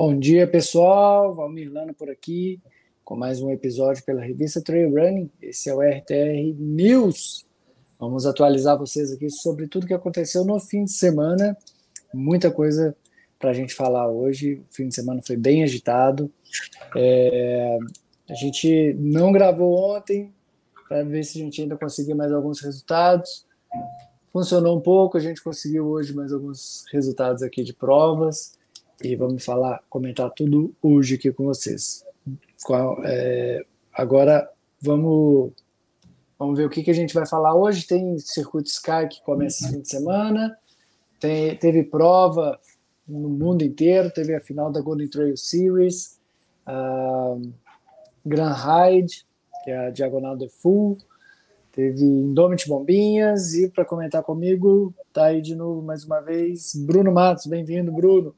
Bom dia, pessoal. Valmir Lano por aqui, com mais um episódio pela revista Trail Running. Esse é o RTR News. Vamos atualizar vocês aqui sobre tudo que aconteceu no fim de semana. Muita coisa para a gente falar hoje. O fim de semana foi bem agitado. É, a gente não gravou ontem para ver se a gente ainda conseguia mais alguns resultados. Funcionou um pouco, a gente conseguiu hoje mais alguns resultados aqui de provas e vamos falar, comentar tudo hoje aqui com vocês. Qual, é, agora vamos, vamos ver o que, que a gente vai falar hoje. Tem circuito Sky que começa esse fim de semana, tem, teve prova no mundo inteiro, teve a final da Golden Trail Series, uh, Grand Ride, que é a Diagonal de Full, teve Indomit Bombinhas, e para comentar comigo, tá aí de novo mais uma vez, Bruno Matos, bem-vindo, Bruno.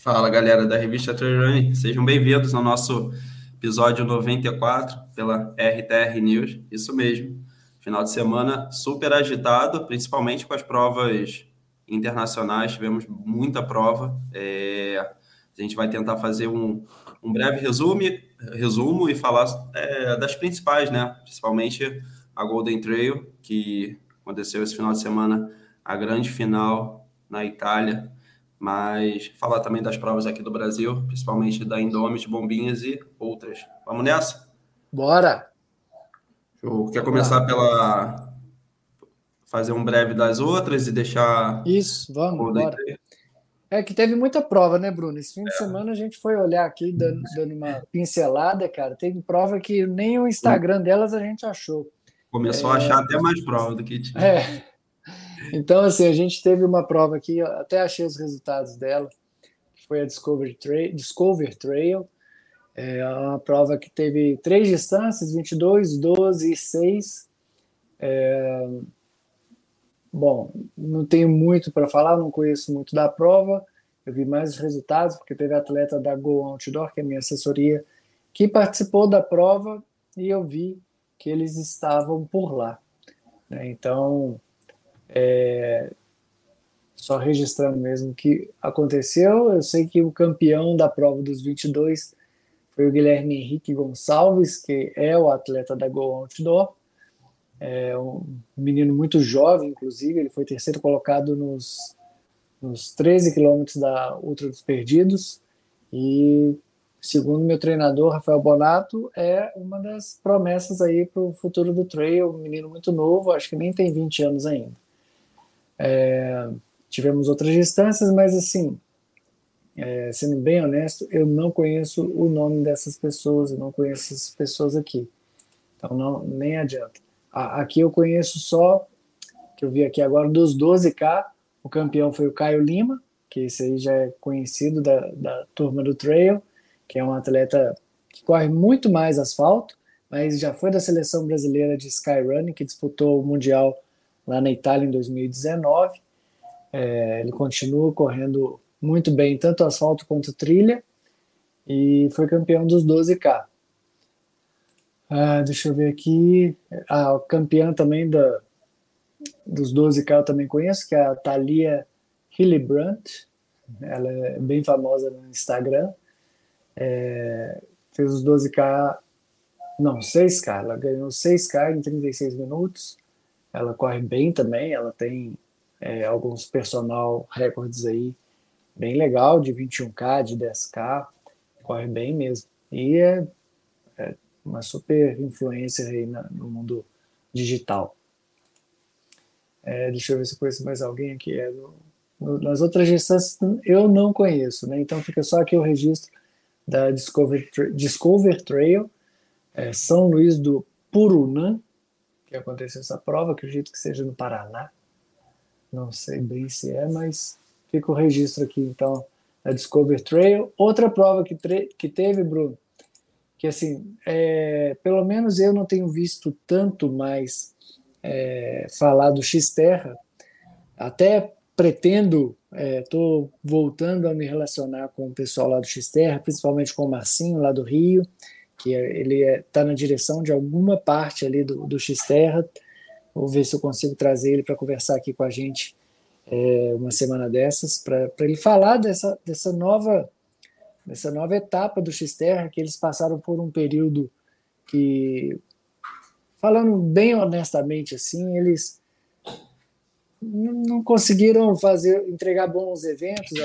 Fala galera da revista Trail sejam bem-vindos ao nosso episódio 94 pela RTR News. Isso mesmo, final de semana super agitado, principalmente com as provas internacionais, tivemos muita prova. É, a gente vai tentar fazer um, um breve resumo, resumo e falar é, das principais, né? Principalmente a Golden Trail, que aconteceu esse final de semana, a grande final na Itália, mas falar também das provas aqui do Brasil, principalmente da Indomit, Bombinhas e outras. Vamos nessa? Bora! Show. Quer começar pela fazer um breve das outras e deixar Isso, vamos, bora. É que teve muita prova, né, Bruno? Esse fim de é. semana a gente foi olhar aqui, dando, dando, uma pincelada, cara. Teve prova que nem o Instagram delas a gente achou. Começou é... a achar até mais prova do que tinha. É. Então, assim, a gente teve uma prova aqui, até achei os resultados dela, que foi a Discover Trail. Discover Trail. É uma prova que teve três distâncias, 22, 12 e 6. É... Bom, não tenho muito para falar, não conheço muito da prova. Eu vi mais os resultados, porque teve atleta da Go Outdoor, que é minha assessoria, que participou da prova e eu vi que eles estavam por lá. Né? Então, é, só registrando mesmo que aconteceu. Eu sei que o campeão da prova dos 22 foi o Guilherme Henrique Gonçalves, que é o atleta da Go Outdoor. É um menino muito jovem, inclusive, ele foi terceiro colocado nos, nos 13 quilômetros da Ultra dos Perdidos. E, segundo meu treinador, Rafael Bonato, é uma das promessas aí para o futuro do trail. Um menino muito novo, acho que nem tem 20 anos ainda. É, tivemos outras distâncias, mas assim, é, sendo bem honesto, eu não conheço o nome dessas pessoas, eu não conheço essas pessoas aqui. Então não, nem adianta. A, aqui eu conheço só, que eu vi aqui agora, dos 12K, o campeão foi o Caio Lima, que esse aí já é conhecido da, da turma do Trail, que é um atleta que corre muito mais asfalto, mas já foi da seleção brasileira de Skyrunning, que disputou o Mundial lá na Itália em 2019. É, ele continua correndo muito bem, tanto asfalto quanto trilha, e foi campeão dos 12K. Ah, deixa eu ver aqui. A campeã também da, dos 12K eu também conheço, que é a Thalia Hillebrandt. Ela é bem famosa no Instagram. É, fez os 12K, não, 6K. Ela ganhou 6K em 36 minutos ela corre bem também, ela tem é, alguns personal recordes aí bem legal, de 21K, de 10K, corre bem mesmo. E é, é uma super influência aí na, no mundo digital. É, deixa eu ver se eu conheço mais alguém aqui. É, no, no, nas outras distâncias eu não conheço, né? Então fica só aqui o registro da Discover, Discover Trail, é, São Luís do Purunã, que aconteceu essa prova, acredito que seja no Paraná. Não sei bem se é, mas fica o registro aqui, então, a Discover Trail. Outra prova que, que teve, Bruno, que assim, é, pelo menos eu não tenho visto tanto mais é, falar do X-Terra, até pretendo, estou é, voltando a me relacionar com o pessoal lá do X-Terra, principalmente com o Marcinho, lá do Rio, que ele está é, na direção de alguma parte ali do, do X-Terra. Vou ver se eu consigo trazer ele para conversar aqui com a gente é, uma semana dessas, para ele falar dessa, dessa nova nessa nova etapa do X-Terra, que eles passaram por um período que, falando bem honestamente assim, eles não conseguiram fazer entregar bons eventos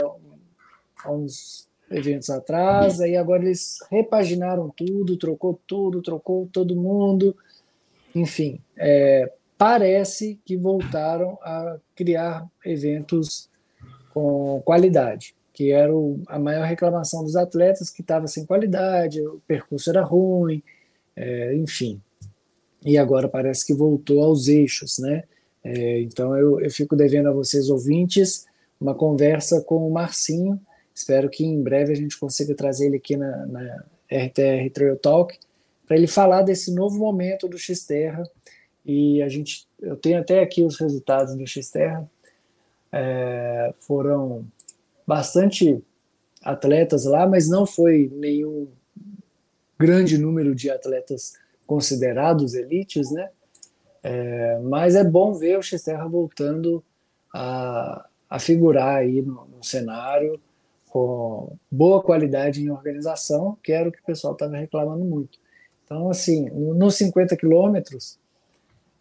há uns eventos atrás, aí agora eles repaginaram tudo, trocou tudo, trocou todo mundo, enfim, é, parece que voltaram a criar eventos com qualidade, que era o, a maior reclamação dos atletas, que estava sem qualidade, o percurso era ruim, é, enfim. E agora parece que voltou aos eixos, né? É, então eu, eu fico devendo a vocês, ouvintes, uma conversa com o Marcinho. Espero que em breve a gente consiga trazer ele aqui na, na RTR Trail Talk para ele falar desse novo momento do Xterra. E a gente, eu tenho até aqui os resultados do Xterra. É, foram bastante atletas lá, mas não foi nenhum grande número de atletas considerados elites, né? É, mas é bom ver o Xterra voltando a, a figurar aí no, no, cenário com boa qualidade em organização, que era o que o pessoal estava reclamando muito. Então, assim, nos 50 quilômetros,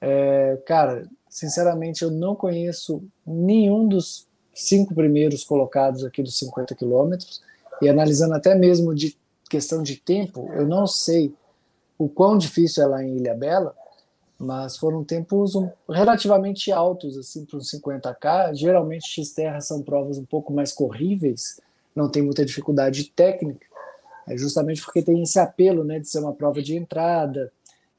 é, cara, sinceramente, eu não conheço nenhum dos cinco primeiros colocados aqui dos 50 quilômetros, e analisando até mesmo de questão de tempo, eu não sei o quão difícil é lá em Ilha Bela, mas foram tempos um, relativamente altos assim para os 50k. Geralmente X-Terra são provas um pouco mais corríveis, não tem muita dificuldade técnica, é justamente porque tem esse apelo né, de ser uma prova de entrada,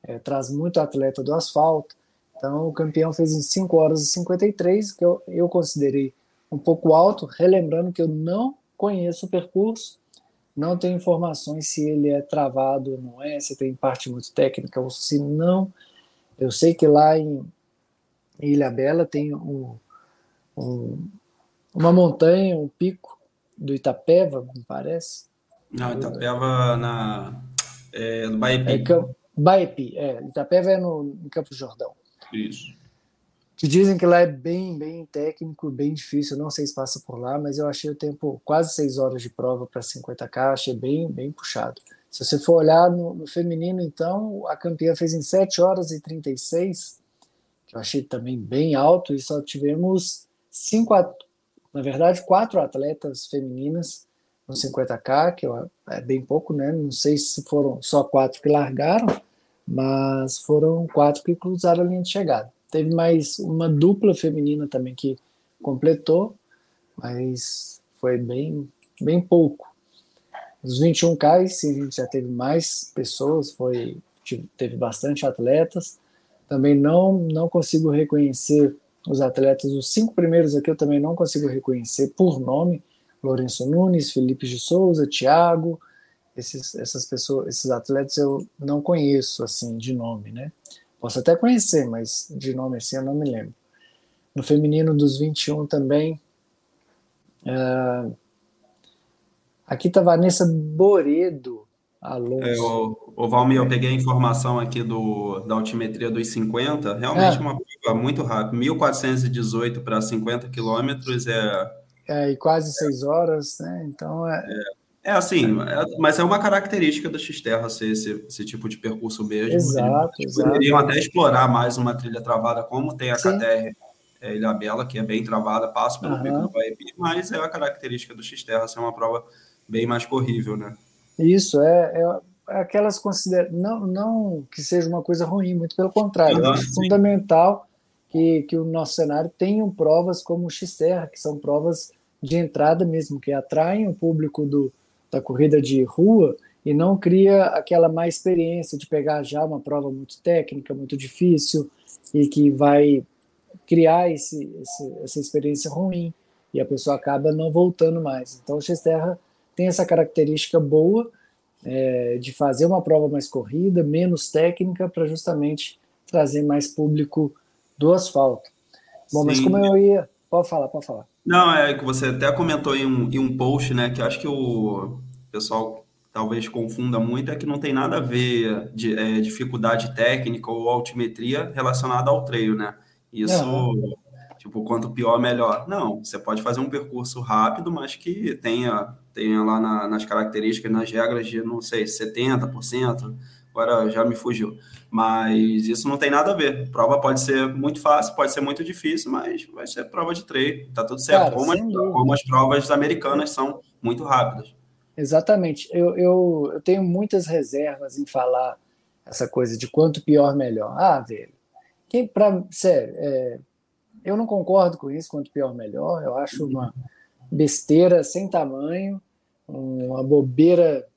é, traz muito atleta do asfalto. Então o campeão fez em 5 horas e 53, que eu, eu considerei um pouco alto, relembrando que eu não conheço o percurso, não tenho informações se ele é travado ou não é, se tem parte muito técnica ou se não eu sei que lá em Ilha Bela tem um, um, uma montanha, um pico do Itapeva, me parece. Não, Itapeva na, é, no Baepi. É, Baepi, é. Itapeva é no, em Campo Jordão. Isso. Que dizem que lá é bem, bem técnico, bem difícil. Eu não sei se passa por lá, mas eu achei o tempo quase seis horas de prova para 50k, achei bem, bem puxado. Se você for olhar no, no, feminino, então, a campeã fez em 7 horas e 36, que eu achei também bem alto, e só tivemos cinco, na verdade, quatro atletas femininas no 50K, que é bem pouco, né? Não sei se foram só quatro que largaram, mas foram quatro que cruzaram a linha de chegada. Teve mais uma dupla feminina também que completou, mas foi bem, bem pouco. Os 21K, sim, a gente já teve mais pessoas, foi, teve bastante atletas. Também não, não consigo reconhecer os atletas, os cinco primeiros aqui eu também não consigo reconhecer por nome. Lourenço Nunes, Felipe de Souza, Thiago, esses, essas pessoas, esses atletas eu não conheço assim de nome, né? Posso até conhecer, mas de nome assim eu não me lembro. No feminino dos 21 também, uh, Aqui está Vanessa Boredo Alonso. É, o, o Valmir, eu peguei a informação aqui do, da altimetria dos 50, realmente é. uma prova muito rápida, 1.418 para 50 quilômetros é... É, e quase 6 horas, né? Então é... é... É assim, é, mas é uma característica do X-Terra ser esse, esse, tipo de percurso mesmo. Exato, Eles exato. poderiam até explorar mais uma trilha travada, como tem a Sim. KTR é, Ilha Bela, que é bem travada, passa pelo uhum. pico do Baipi, mas é a característica do X-Terra ser uma prova bem mais corrível, né? Isso, é, é, é aquelas considera não, não que seja uma coisa ruim, muito pelo contrário, é fundamental que, que o nosso cenário tenha provas como o X-Terra, que são provas de entrada mesmo, que atraem o público do, da corrida de rua e não cria aquela má experiência de pegar já uma prova muito técnica, muito difícil e que vai criar esse, esse, essa experiência ruim e a pessoa acaba não voltando mais. Então o X-Terra tem essa característica boa é, de fazer uma prova mais corrida, menos técnica, para justamente trazer mais público do asfalto. Bom, Sim. mas como eu ia. Pode falar, pode falar. Não, é que você até comentou em um, em um post, né, que acho que o pessoal talvez confunda muito, é que não tem nada a ver de é, dificuldade técnica ou altimetria relacionada ao treino, né? Isso Tipo, quanto pior, melhor. Não, você pode fazer um percurso rápido, mas que tenha tem lá na, nas características, nas regras de, não sei, 70%, agora já me fugiu. Mas isso não tem nada a ver. Prova pode ser muito fácil, pode ser muito difícil, mas vai ser prova de treino, tá tudo certo. Cara, como, as, como, as, provas americanas são muito rápidas. Exatamente. Eu, eu, eu tenho muitas reservas em falar essa coisa de quanto pior, melhor. Ah, velho. Quem, pra, sério, é, eu não concordo com isso, quanto pior, melhor. Eu acho uma besteira sem tamanho, uma bobeira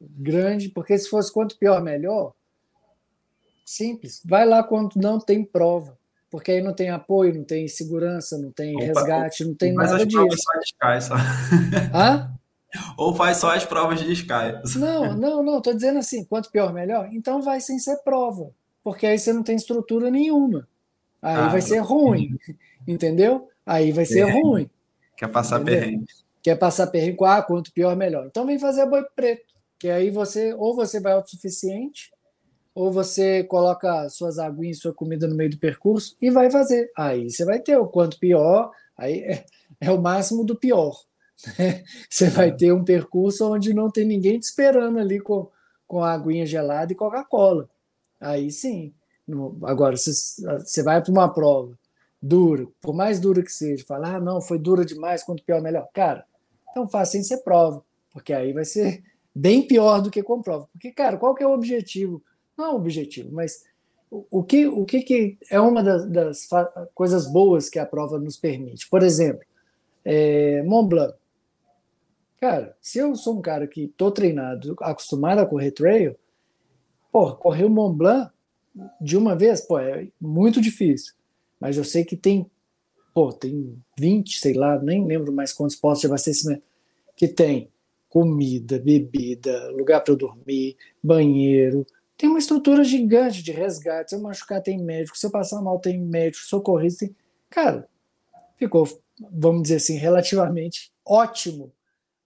grande, porque se fosse quanto pior, melhor, simples. Vai lá quando não tem prova, porque aí não tem apoio, não tem segurança, não tem Opa, resgate, não tem nada disso. Só de Sky, só. Hã? Ou faz só as provas de Sky. Não, não, não, estou dizendo assim, quanto pior, melhor. Então vai sem ser prova, porque aí você não tem estrutura nenhuma. Aí ah, vai ser ruim, entendeu? Aí vai ser ruim. Quer passar entendeu? perrengue. Quer passar perrengue, ah, quanto pior, melhor. Então vem fazer boi preto, que aí você, ou você vai autossuficiente, ou você coloca suas aguinhas, sua comida no meio do percurso e vai fazer. Aí você vai ter o quanto pior, aí é, é o máximo do pior. Né? Você vai ter um percurso onde não tem ninguém te esperando ali com, com a aguinha gelada e Coca-Cola. Aí sim. No, agora, se você vai para uma prova dura, por mais dura que seja, falar, ah, não, foi dura demais, quanto pior, melhor. Cara, então faça sem ser prova, porque aí vai ser bem pior do que com prova. Porque, cara, qual que é o objetivo? Não é o objetivo, mas o que, o que, que é uma das, das coisas boas que a prova nos permite? Por exemplo, é, Mont Blanc. Cara, se eu sou um cara que tô treinado, acostumado a correr trail, pô, correr o Mont Blanc de uma vez, pô, é muito difícil. Mas eu sei que tem, pô, tem 20, sei lá, nem lembro mais quantos postos de abastecimento, que tem comida, bebida, lugar para dormir, banheiro. Tem uma estrutura gigante de resgate. Se eu machucar, tem médico. Se eu passar mal, tem médico, socorrista. Tem... Cara, ficou, vamos dizer assim, relativamente ótimo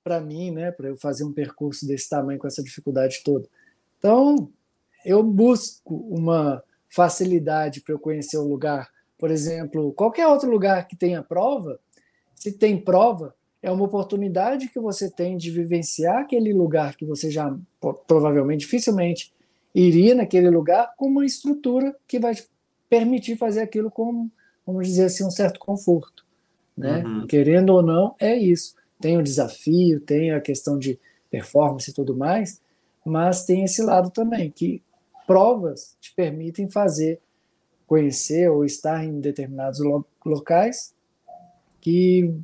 para mim, né, para eu fazer um percurso desse tamanho com essa dificuldade toda. Então, eu busco uma facilidade para eu conhecer o lugar. Por exemplo, qualquer outro lugar que tenha prova, se tem prova, é uma oportunidade que você tem de vivenciar aquele lugar que você já provavelmente dificilmente iria naquele lugar com uma estrutura que vai te permitir fazer aquilo com, vamos dizer assim, um certo conforto. Né? Uhum. Querendo ou não, é isso. Tem o desafio, tem a questão de performance e tudo mais, mas tem esse lado também, que provas te permitem fazer, conhecer ou estar em determinados lo locais que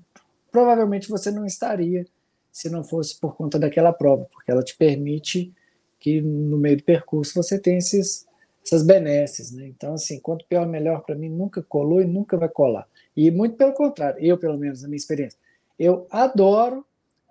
provavelmente você não estaria se não fosse por conta daquela prova, porque ela te permite que no meio do percurso você tenha esses, essas benesses. Né? Então, assim, quanto pior, melhor para mim, nunca colou e nunca vai colar. E muito pelo contrário, eu, pelo menos, na minha experiência, eu adoro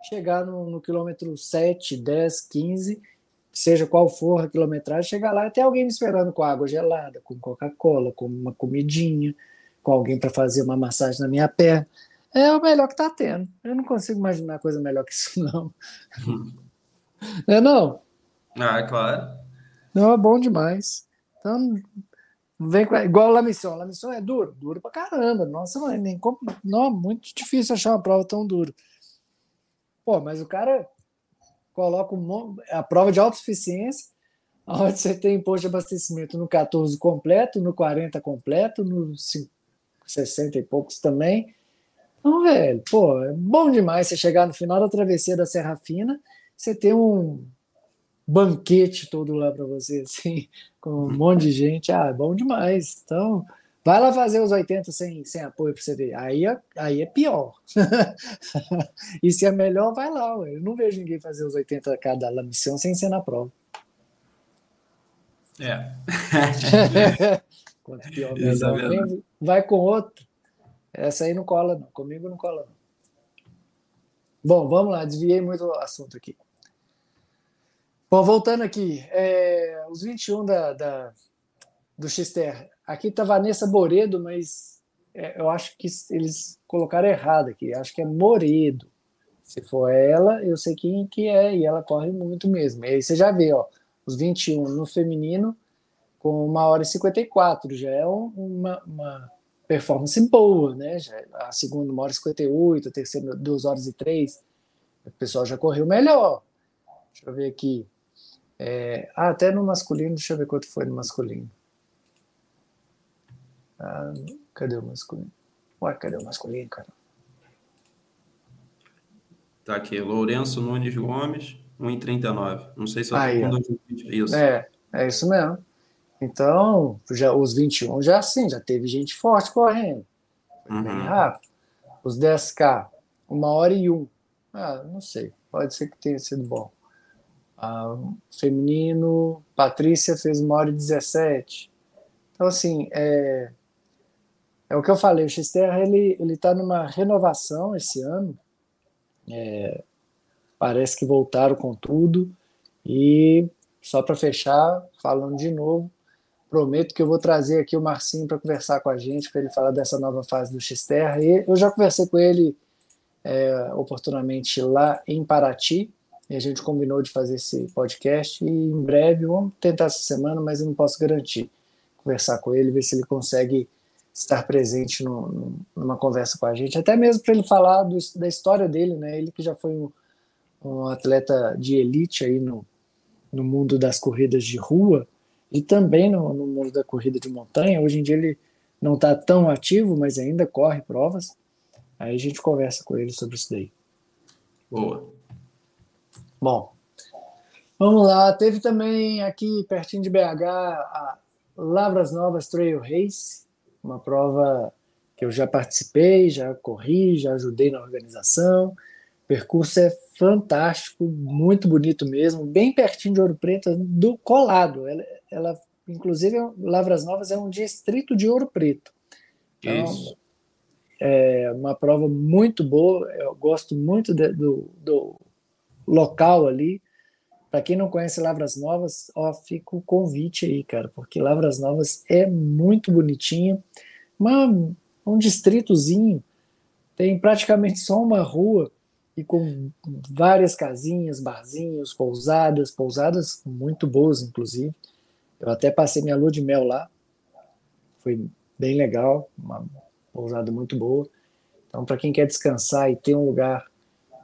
chegar no, no quilômetro 7, 10, 15 seja qual for a quilometragem, chegar lá ter alguém me esperando com água gelada, com Coca-Cola, com uma comidinha, com alguém para fazer uma massagem na minha perna. É o melhor que está tendo. Eu não consigo imaginar coisa melhor que isso, não. Não é não? Ah, claro. Não, é bom demais. Então, vem com... igual a La Mission. La Mission é duro, duro pra caramba. Nossa, é nem não, muito difícil achar uma prova tão dura. Pô, mas o cara coloca um, a prova de autossuficiência, onde você tem imposto de abastecimento no 14 completo, no 40 completo, no 60 e poucos também. Então, velho, pô, é bom demais você chegar no final da travessia da Serra Fina, você ter um banquete todo lá para você, assim, com um monte de gente. Ah, é bom demais. Então, Vai lá fazer os 80 sem, sem apoio para você ver. Aí é, aí é pior. e se é melhor, vai lá. Ué. Eu não vejo ninguém fazer os 80 cada missão sem ser na prova. É. Quanto pior, melhor. Vai com outro. Essa aí não cola, não. Comigo não cola, não. Bom, vamos lá. Desviei muito o assunto aqui. Bom, voltando aqui. É, os 21 da, da, do Xterra Aqui está Vanessa Boredo, mas é, eu acho que eles colocaram errado aqui. Acho que é Moredo. Se for ela, eu sei quem que é, e ela corre muito mesmo. E aí você já vê, ó, os 21 no feminino com uma hora e 54, já é uma, uma performance boa, né? Já, é a segunda, uma hora e 58, a terceira, duas horas e três. O pessoal já correu melhor. Deixa eu ver aqui. É, ah, até no masculino, deixa eu ver quanto foi no masculino. Ah, cadê o masculino? Ué, cadê o masculino, cara? Tá aqui, Lourenço Nunes Gomes, 1,39. Não sei se eu tô com 2020. Isso. É, é isso mesmo. Então, já, os 21 já assim, já teve gente forte correndo. Uhum. Bem rápido. Os 10K, uma hora e um. Ah, não sei. Pode ser que tenha sido bom. Ah, feminino, Patrícia fez uma hora e 17. Então, assim, é, é o que eu falei, o Xterra ele ele está numa renovação esse ano. É, parece que voltaram com tudo. E só para fechar, falando de novo, prometo que eu vou trazer aqui o Marcinho para conversar com a gente, para ele falar dessa nova fase do Xterra. E eu já conversei com ele é, oportunamente lá em Paraty, e a gente combinou de fazer esse podcast. E em breve, vamos tentar essa semana, mas eu não posso garantir. Conversar com ele, ver se ele consegue estar presente no, numa conversa com a gente, até mesmo para ele falar do, da história dele, né? Ele que já foi um, um atleta de elite aí no, no mundo das corridas de rua e também no, no mundo da corrida de montanha. Hoje em dia ele não está tão ativo, mas ainda corre provas. Aí a gente conversa com ele sobre isso daí. Boa. Bom, vamos lá. Teve também aqui pertinho de BH a Lavras Novas Trail Race, uma prova que eu já participei, já corri, já ajudei na organização. O percurso é fantástico, muito bonito mesmo, bem pertinho de Ouro Preto, do colado. Ela, ela inclusive, Lavras Novas é um distrito de Ouro Preto. Então, Isso. É uma prova muito boa. Eu gosto muito de, do, do local ali. Para quem não conhece Lavras Novas, ó, fica o convite aí, cara, porque Lavras Novas é muito bonitinho. Um distritozinho, tem praticamente só uma rua e com várias casinhas, barzinhos, pousadas, pousadas muito boas, inclusive. Eu até passei minha lua de mel lá, foi bem legal, uma pousada muito boa. Então, para quem quer descansar e ter um lugar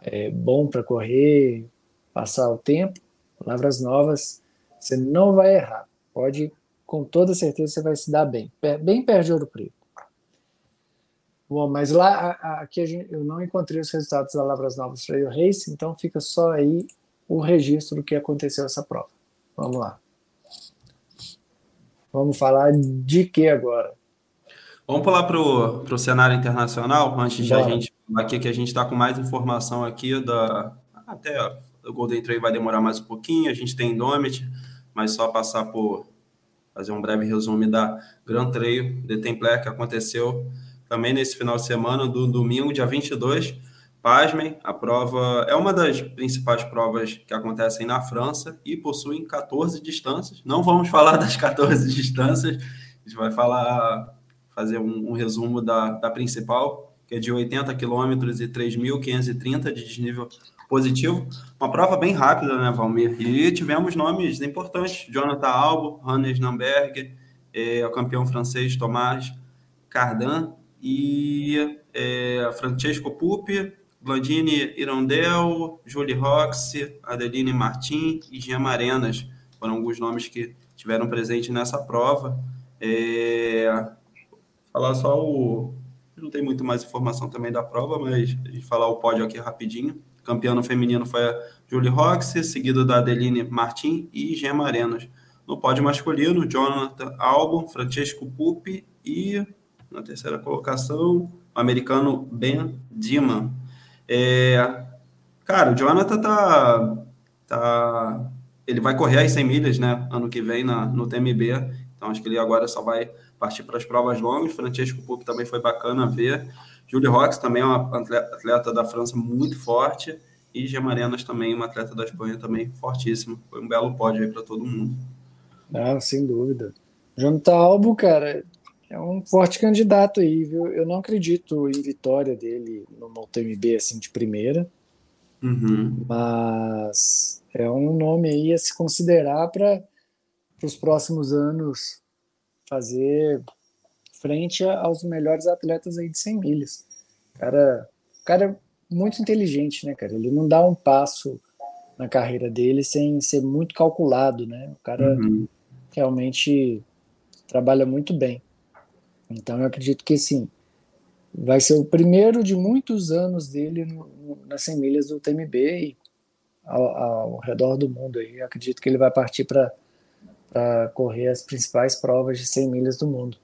é, bom para correr, passar o tempo, Palavras novas, você não vai errar. Pode, com toda certeza, você vai se dar bem. Bem perto de Ouro Preto. Bom, mas lá, aqui gente, eu não encontrei os resultados da Lavras Novas Trail Race, então fica só aí o registro do que aconteceu essa prova. Vamos lá. Vamos falar de que agora? Vamos pular para o cenário internacional, antes Bora. de a gente falar aqui, que a gente está com mais informação aqui da. Até o Golden Trail vai demorar mais um pouquinho, a gente tem Indomit, mas só passar por fazer um breve resumo da Grand Trail de Templar que aconteceu também nesse final de semana, do domingo, dia 22. Pasmem, a prova é uma das principais provas que acontecem na França e possuem 14 distâncias. Não vamos falar das 14 distâncias, a gente vai falar, fazer um, um resumo da, da principal, que é de 80 quilômetros e 3.530 de desnível positivo. Uma prova bem rápida, né, Valmir? E tivemos nomes importantes: Jonathan Albo, Hannes Namberg, é, o campeão francês Tomás Cardan e é, Francesco Pupi, Blandini Irondel, Julie Roxy, Adeline Martin e Jean Marenas. Foram alguns nomes que tiveram presente nessa prova. É, falar só o. Não tem muito mais informação também da prova, mas a gente falar o pódio aqui rapidinho. Campeã no feminino foi a Julie Roxy, seguido da Adeline Martin e Gemma Arenas. No pódio masculino, Jonathan Albon, Francesco Pupi e, na terceira colocação, o americano Ben Diman. É, cara, o Jonathan tá, tá. Ele vai correr as 100 milhas, né? Ano que vem na, no TMB. Então acho que ele agora só vai partir para as provas longas. Francesco Pupi também foi bacana ver. Julie Rox também é uma atleta da França muito forte. E Gemarenas também, uma atleta da Espanha também fortíssima. Foi um belo pódio aí para todo mundo. Ah, sem dúvida. Jonathan Albo, cara, é um forte candidato aí, viu? Eu não acredito em vitória dele no UTMB assim de primeira. Uhum. Mas é um nome aí a se considerar para os próximos anos fazer frente aos melhores atletas aí de 100 milhas. Cara, cara muito inteligente, né, cara? Ele não dá um passo na carreira dele sem ser muito calculado, né? O cara uhum. realmente trabalha muito bem. Então eu acredito que sim, vai ser o primeiro de muitos anos dele no, no, nas 100 milhas do TMB e ao, ao, redor do mundo. Aí. Eu acredito que ele vai partir para correr as principais provas de 100 milhas do mundo.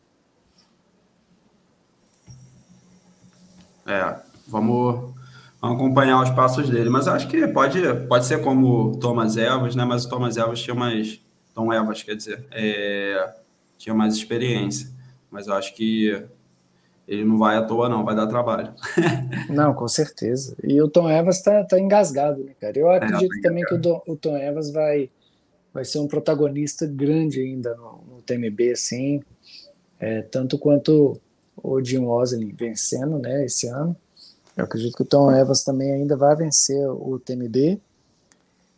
É, vamos, vamos acompanhar os passos dele. Mas acho que pode, pode ser como o Thomas Evans, né? Mas o Thomas Evans tinha mais. Tom Evans, quer dizer, é, tinha mais experiência. Mas eu acho que ele não vai à toa, não, vai dar trabalho. não, com certeza. E o Tom Evans está tá engasgado, né, cara? Eu é, acredito é, também que o, o, Tom Evans vai, vai ser um protagonista grande ainda no, no TMB, assim, é, tanto quanto o Jim Osley vencendo, né, esse ano. Eu acredito que o Tom Evans também ainda vai vencer o TMB.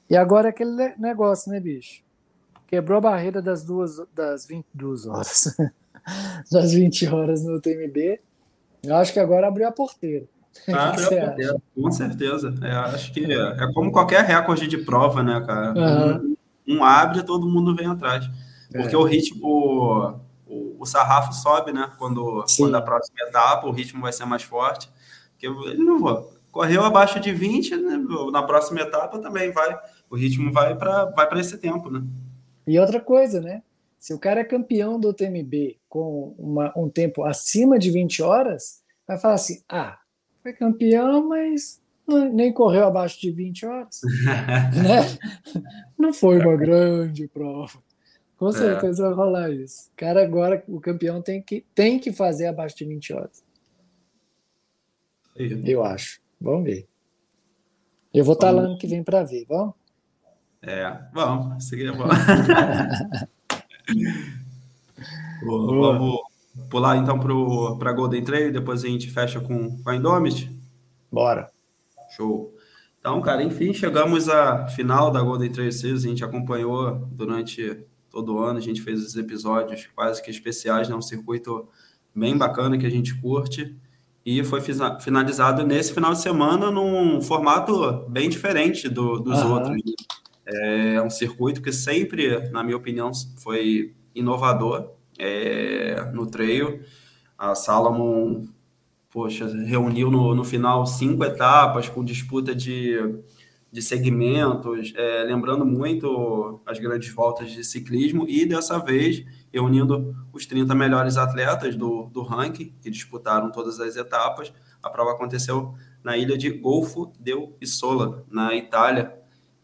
E agora é aquele negócio, né, bicho? Quebrou a barreira das duas das 22 horas. das 20 horas no TMB. Eu acho que agora abriu a porteira. Ah, abriu com certeza. É, acho que é, é, como qualquer recorde de prova, né, cara? Uhum. Um, um abre todo mundo vem atrás. Porque é. o ritmo, o, o, sarrafo sobe, né? Quando, quando a próxima etapa, o ritmo vai ser mais forte. Porque ele não. Correu abaixo de 20, né? na próxima etapa também vai. O ritmo vai para vai esse tempo, né? E outra coisa, né? Se o cara é campeão do TMB com uma, um tempo acima de 20 horas, vai falar assim: ah, foi campeão, mas nem correu abaixo de 20 horas. né? Não foi uma grande prova. Com é. certeza é. vai rolar isso. Cara agora, o campeão tem que, tem que fazer abaixo de 20 horas. Eu acho. Vamos ver. Eu vou estar lá ano que vem para ver, vamos? É, vamos. Isso aqui é bom. Vamos pular então para Golden Trail, depois a gente fecha com, com a Indomit? Bora. Show. Então, cara, enfim, chegamos à final da Golden Trail Series, a gente acompanhou durante todo ano, a gente fez os episódios quase que especiais, né? um circuito bem bacana que a gente curte, e foi finalizado nesse final de semana num formato bem diferente do, dos uhum. outros. É um circuito que sempre, na minha opinião, foi inovador é, no trail. A Salomon, poxa, reuniu no, no final cinco etapas com disputa de, de segmentos, é, lembrando muito as grandes voltas de ciclismo e dessa vez reunindo os 30 melhores atletas do, do ranking que disputaram todas as etapas. A prova aconteceu na ilha de Golfo del Isola, na Itália,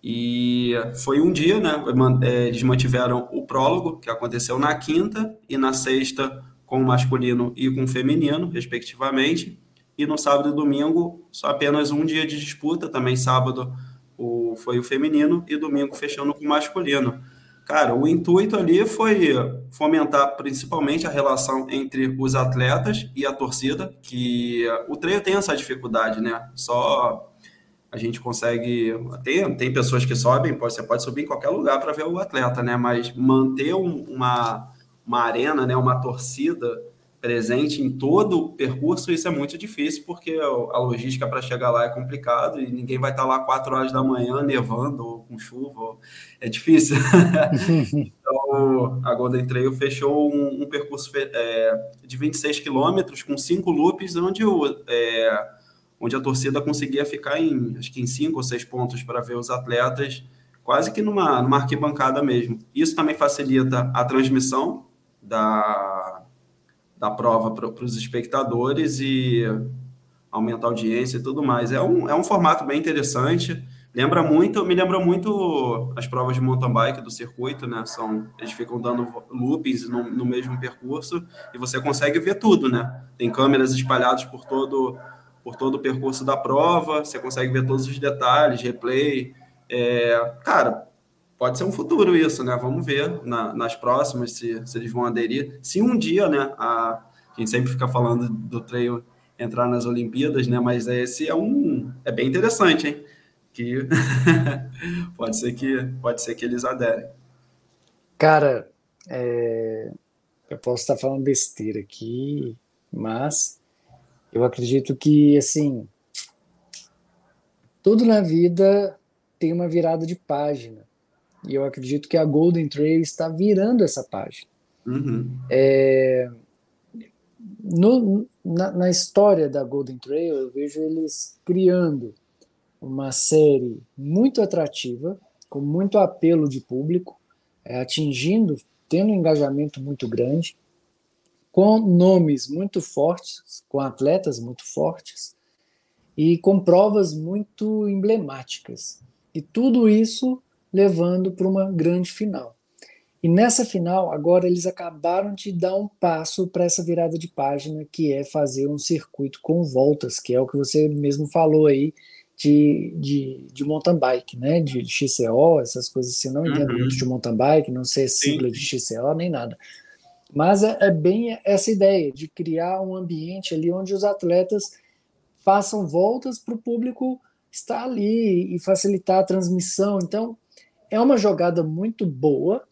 e foi um dia, né? É, eles mantiveram o prólogo, que aconteceu na quinta e na sexta, com o masculino e com o feminino, respectivamente. E no sábado e domingo, só apenas um dia de disputa. Também sábado o, foi o feminino e domingo fechando com o masculino. Cara, o intuito ali foi fomentar principalmente a relação entre os atletas e a torcida, que o treino tem essa dificuldade, né? Só a gente consegue. Tem, tem pessoas que sobem, pode, você pode subir em qualquer lugar para ver o atleta, né? Mas manter um, uma, uma arena, né? uma torcida presente em todo o percurso, isso é muito difícil, porque a logística para chegar lá é complicado e ninguém vai estar tá lá quatro horas da manhã nevando ou com chuva. É difícil. então, a Golden Trail fechou um, um percurso é, de 26 quilômetros com cinco loops, onde o. É, onde a torcida conseguia ficar em, acho que em cinco ou seis pontos para ver os atletas, quase que numa, numa arquibancada mesmo. Isso também facilita a transmissão da, da prova para os espectadores e aumenta a audiência e tudo mais. É um, é um formato bem interessante. Lembra muito, me lembra muito as provas de mountain bike do circuito, né? São, eles ficam dando loopings no, no mesmo percurso e você consegue ver tudo, né? Tem câmeras espalhadas por todo por todo o percurso da prova, você consegue ver todos os detalhes, replay. É, cara, pode ser um futuro isso, né? Vamos ver na, nas próximas se, se, eles vão aderir. Se um dia, né? A, a gente sempre fica falando do trail entrar nas Olimpíadas, né? Mas esse é um é bem interessante, hein? Que pode ser que pode ser que eles aderem. Cara, é, eu posso estar falando besteira aqui, mas eu acredito que, assim, tudo na vida tem uma virada de página. E eu acredito que a Golden Trail está virando essa página. Uhum. É, no, na, na, história da Golden Trail, eu vejo eles criando uma série muito atrativa, com muito apelo de público, é, atingindo, tendo um engajamento muito grande, com nomes muito fortes, com atletas muito fortes e com provas muito emblemáticas. E tudo isso levando para uma grande final. E nessa final, agora eles acabaram de dar um passo para essa virada de página, que é fazer um circuito com voltas, que é o que você mesmo falou aí de, de, de mountain bike, né? De, de XCO, essas coisas assim. Não entendo uhum. muito de mountain bike, não sei sigla de XCO nem nada. Mas é, é bem essa ideia de criar um ambiente ali onde os atletas façam voltas para o público estar ali e facilitar a transmissão. Então, é uma jogada muito boa,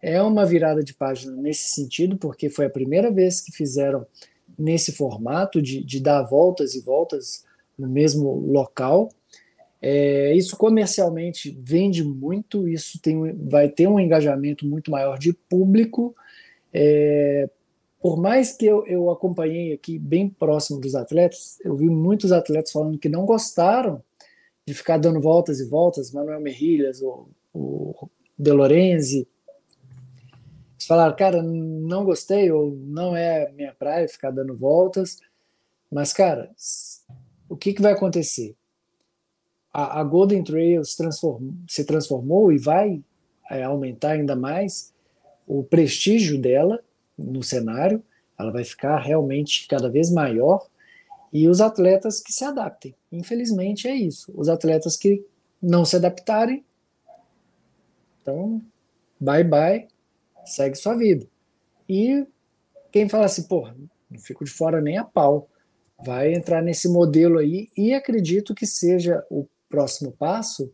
é uma virada de página nesse sentido, porque foi a primeira vez que fizeram nesse formato de, de dar voltas e voltas no mesmo local. É, isso comercialmente vende muito, isso tem, vai ter um engajamento muito maior de público. É, por mais que eu, eu acompanhei aqui bem próximo dos atletas, eu vi muitos atletas falando que não gostaram de ficar dando voltas e voltas, Manuel Merrilhas, o, o De Lorenzi, eles falaram, cara, não gostei, ou não é minha praia ficar dando voltas, mas, cara, o que, que vai acontecer? A, a Golden Trail se transformou, se transformou e vai é, aumentar ainda mais o prestígio dela no cenário, ela vai ficar realmente cada vez maior, e os atletas que se adaptem. Infelizmente é isso. Os atletas que não se adaptarem, então, bye bye, segue sua vida. E quem fala assim, pô, não fico de fora nem a pau, vai entrar nesse modelo aí e acredito que seja o próximo passo,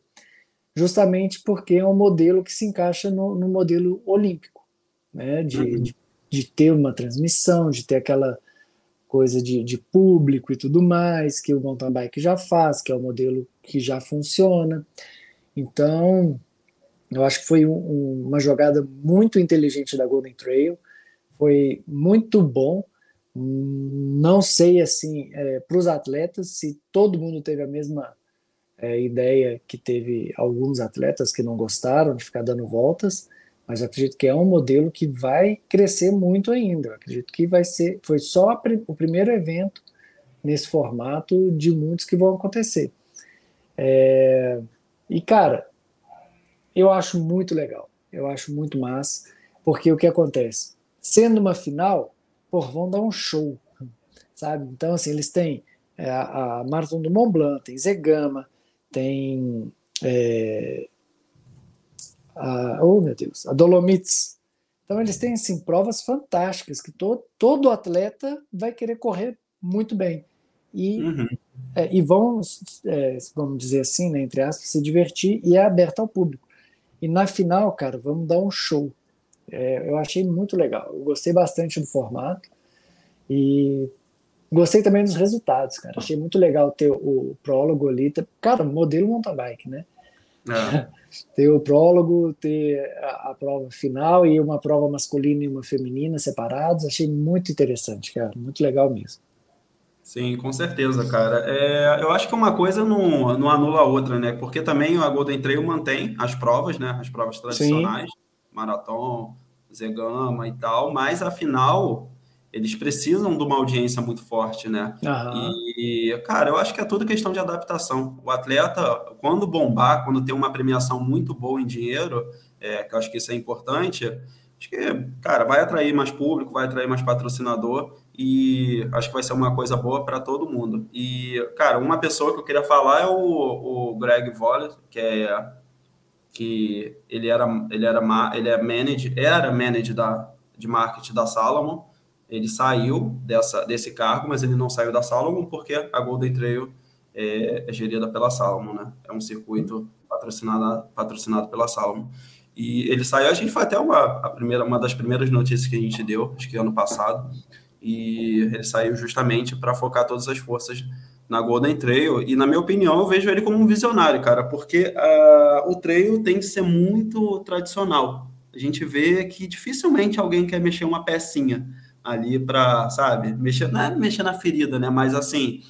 justamente porque é um modelo que se encaixa no, no modelo olímpico, né? De, uhum. de, de, ter uma transmissão, de ter aquela coisa de, de público e tudo mais, que o mountain bike já faz, que é o modelo que já funciona. Então, eu acho que foi um, uma jogada muito inteligente da Golden Trail, foi muito bom. Não sei assim é, para os atletas se todo mundo teve a mesma é, ideia que teve alguns atletas que não gostaram de ficar dando voltas, mas acredito que é um modelo que vai crescer muito ainda. Eu acredito que vai ser, foi só o primeiro evento nesse formato de muitos que vão acontecer. É, e cara, eu acho muito legal, eu acho muito massa, porque o que acontece? Sendo uma final, pô, vão dar um show, sabe? Então, assim, eles têm é, a, Marathon do Mont Blanc, tem Zegama, tem é, a, oh meu Deus, a Dolomites. Então eles têm assim, provas fantásticas que to, todo atleta vai querer correr muito bem. E, uhum. é, e vão, é, vamos dizer assim, né, entre aspas, se divertir e é aberto ao público. E na final, cara, vamos dar um show. É, eu achei muito legal. Eu gostei bastante do formato e gostei também dos resultados, cara. Achei muito legal ter o prólogo ali. Cara, modelo mountain bike, né? É. ter o prólogo, ter a, a, prova final e uma prova masculina e uma feminina separados. Achei muito interessante, cara. Muito legal mesmo. Sim, com certeza, cara. É, eu acho que uma coisa não, não anula a outra, né? Porque também a Golden Trail mantém as provas, né? As provas tradicionais, Sim. maratona, Zegama e tal, mas afinal eles precisam de uma audiência muito forte, né? Uhum. E, cara, eu acho que é tudo questão de adaptação. O atleta, quando bombar, quando tem uma premiação muito boa em dinheiro, é, que eu acho que isso é importante, acho que, cara, vai atrair mais público, vai atrair mais patrocinador e acho que vai ser uma coisa boa para todo mundo. E, cara, uma pessoa que eu queria falar é o, o Greg Voller, que é que ele era ele era ele é manager, era manager da de marketing da Salomon. Ele saiu dessa desse cargo, mas ele não saiu da Salomon porque a Golden Trail é, é gerida pela Salomon, né? É um circuito patrocinado patrocinado pela Salomon. E ele saiu, a gente foi até uma a primeira uma das primeiras notícias que a gente deu, acho que ano passado e ele saiu justamente para focar todas as forças na Golden Trail, e na minha opinião, eu vejo ele como um visionário, cara, porque uh, o trail tem que ser muito tradicional. A gente vê que dificilmente alguém quer mexer uma pecinha ali para, sabe, mexer, não é mexer na ferida, né? Mas assim,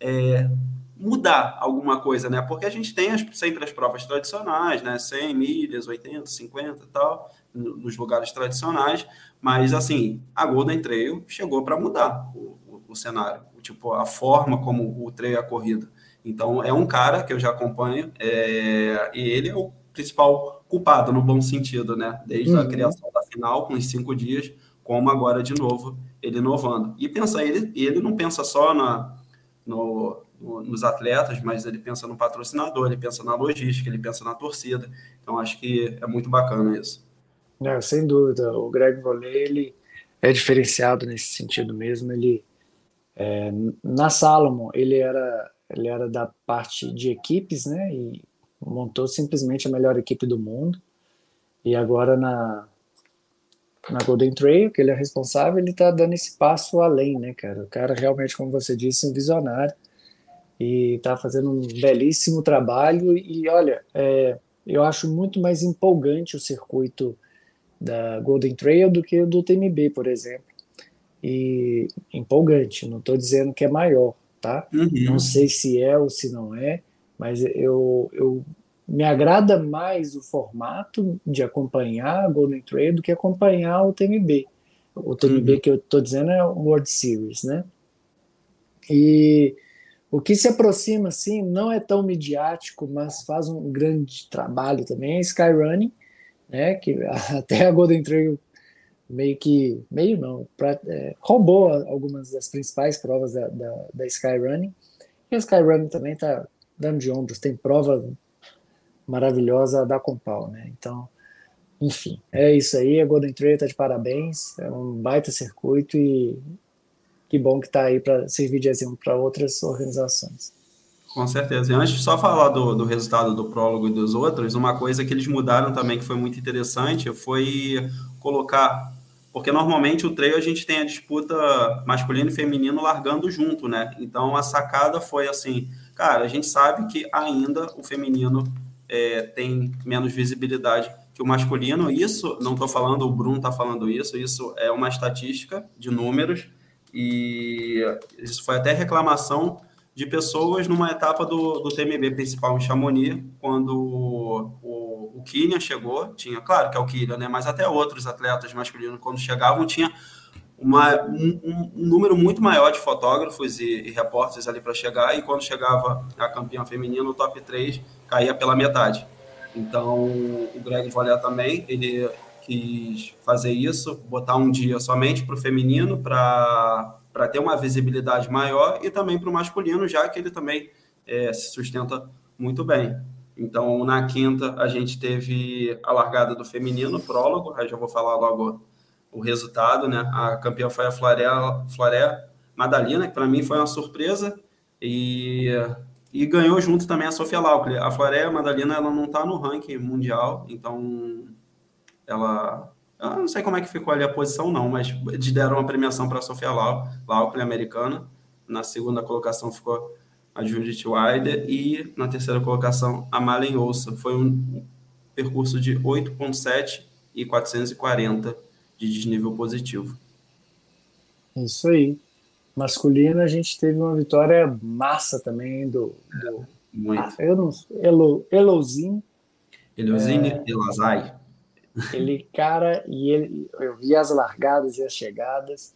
é, mudar alguma coisa, né? Porque a gente tem as, sempre as provas tradicionais, né? 100 milhas, 80, 50 e tal, nos lugares tradicionais, mas assim, a Golden Trail chegou para mudar o, o, o, cenário, tipo, a forma como o trail é corrida. Então, é um cara que eu já acompanho, é, e ele é o principal culpado, no bom sentido, né? Desde uhum. a criação da final, com os cinco dias, como agora de novo, ele inovando. E pensa, ele, ele não pensa só na, no, no, nos atletas, mas ele pensa no patrocinador, ele pensa na logística, ele pensa na torcida. Então, acho que é muito bacana isso. É, sem dúvida. O Greg Volley, ele é diferenciado nesse sentido mesmo. Ele, é, na Salomon, ele era, ele era da parte de equipes, né? E montou simplesmente a melhor equipe do mundo. E agora na, na Golden Trail, que ele é responsável, ele está dando esse passo além, né, cara? O cara realmente, como você disse, um visionário e está fazendo um belíssimo trabalho. E olha, é, eu acho muito mais empolgante o circuito da Golden Trail do que o do TMB, por exemplo. E empolgante, não estou dizendo que é maior, tá? Uhum. Não sei se é ou se não é, mas eu, eu me agrada mais o formato de acompanhar a Golden Trail do que acompanhar o TMB. O TMB uhum. que eu estou dizendo é o World Series, né? E o que se aproxima, assim, não é tão midiático, mas faz um grande trabalho também, é Skyrunning, né? Que até a Golden Trail meio que, meio não, pra, é, roubou algumas das principais provas da, da, da Skyrunning. E a Skyrunning também está dando de ombros, tem prova maravilhosa da Compal, né? Então, enfim, é isso aí. A Golden Trail tá de parabéns, é um baita circuito e que bom que está aí para servir de exemplo para outras organizações. Com certeza. E antes de só falar do, do resultado do prólogo e dos outros, uma coisa que eles mudaram também que foi muito interessante foi colocar. Porque normalmente o trail a gente tem a disputa masculino e feminino largando junto, né? Então a sacada foi assim, cara, a gente sabe que ainda o feminino é, tem menos visibilidade que o masculino. Isso, não estou falando, o Bruno está falando isso, isso é uma estatística de números, e isso foi até reclamação de pessoas numa etapa do, do TMB principal em Chamonix, quando o, o, Kylian chegou, tinha, claro que é o Kylian, né, mas até outros atletas masculinos, quando chegavam, tinha uma, um, um, número muito maior de fotógrafos e, e repórteres ali para chegar, e quando chegava a campeã feminina, o top 3 caía pela metade. Então, o Greg Voller também, ele quis fazer isso, botar um dia somente para o feminino, para ter uma visibilidade maior, e também para o masculino, já que ele também é, se sustenta muito bem. Então, na quinta, a gente teve a largada do feminino, prólogo, aí já vou falar logo o resultado, né? A campeã foi a Floré, Floré Madalina, que para mim foi uma surpresa, e, e ganhou junto também a Sofia Laucle. A Floré Madalina ela não está no ranking mundial, então ela. Eu não sei como é que ficou ali a posição, não, mas deram uma premiação para a Sofia Laucle, americana. Na segunda colocação ficou a Judith Wilder e na terceira colocação a Malen Ouça. Foi um percurso de 8,7 e 440 de desnível positivo. Isso aí. Masculino, a gente teve uma vitória massa também do. do Muito. Ah, eu não Elo, Elouzinho. Elouzinho é, Elazai. Ele, cara, e ele, eu vi as largadas e as chegadas.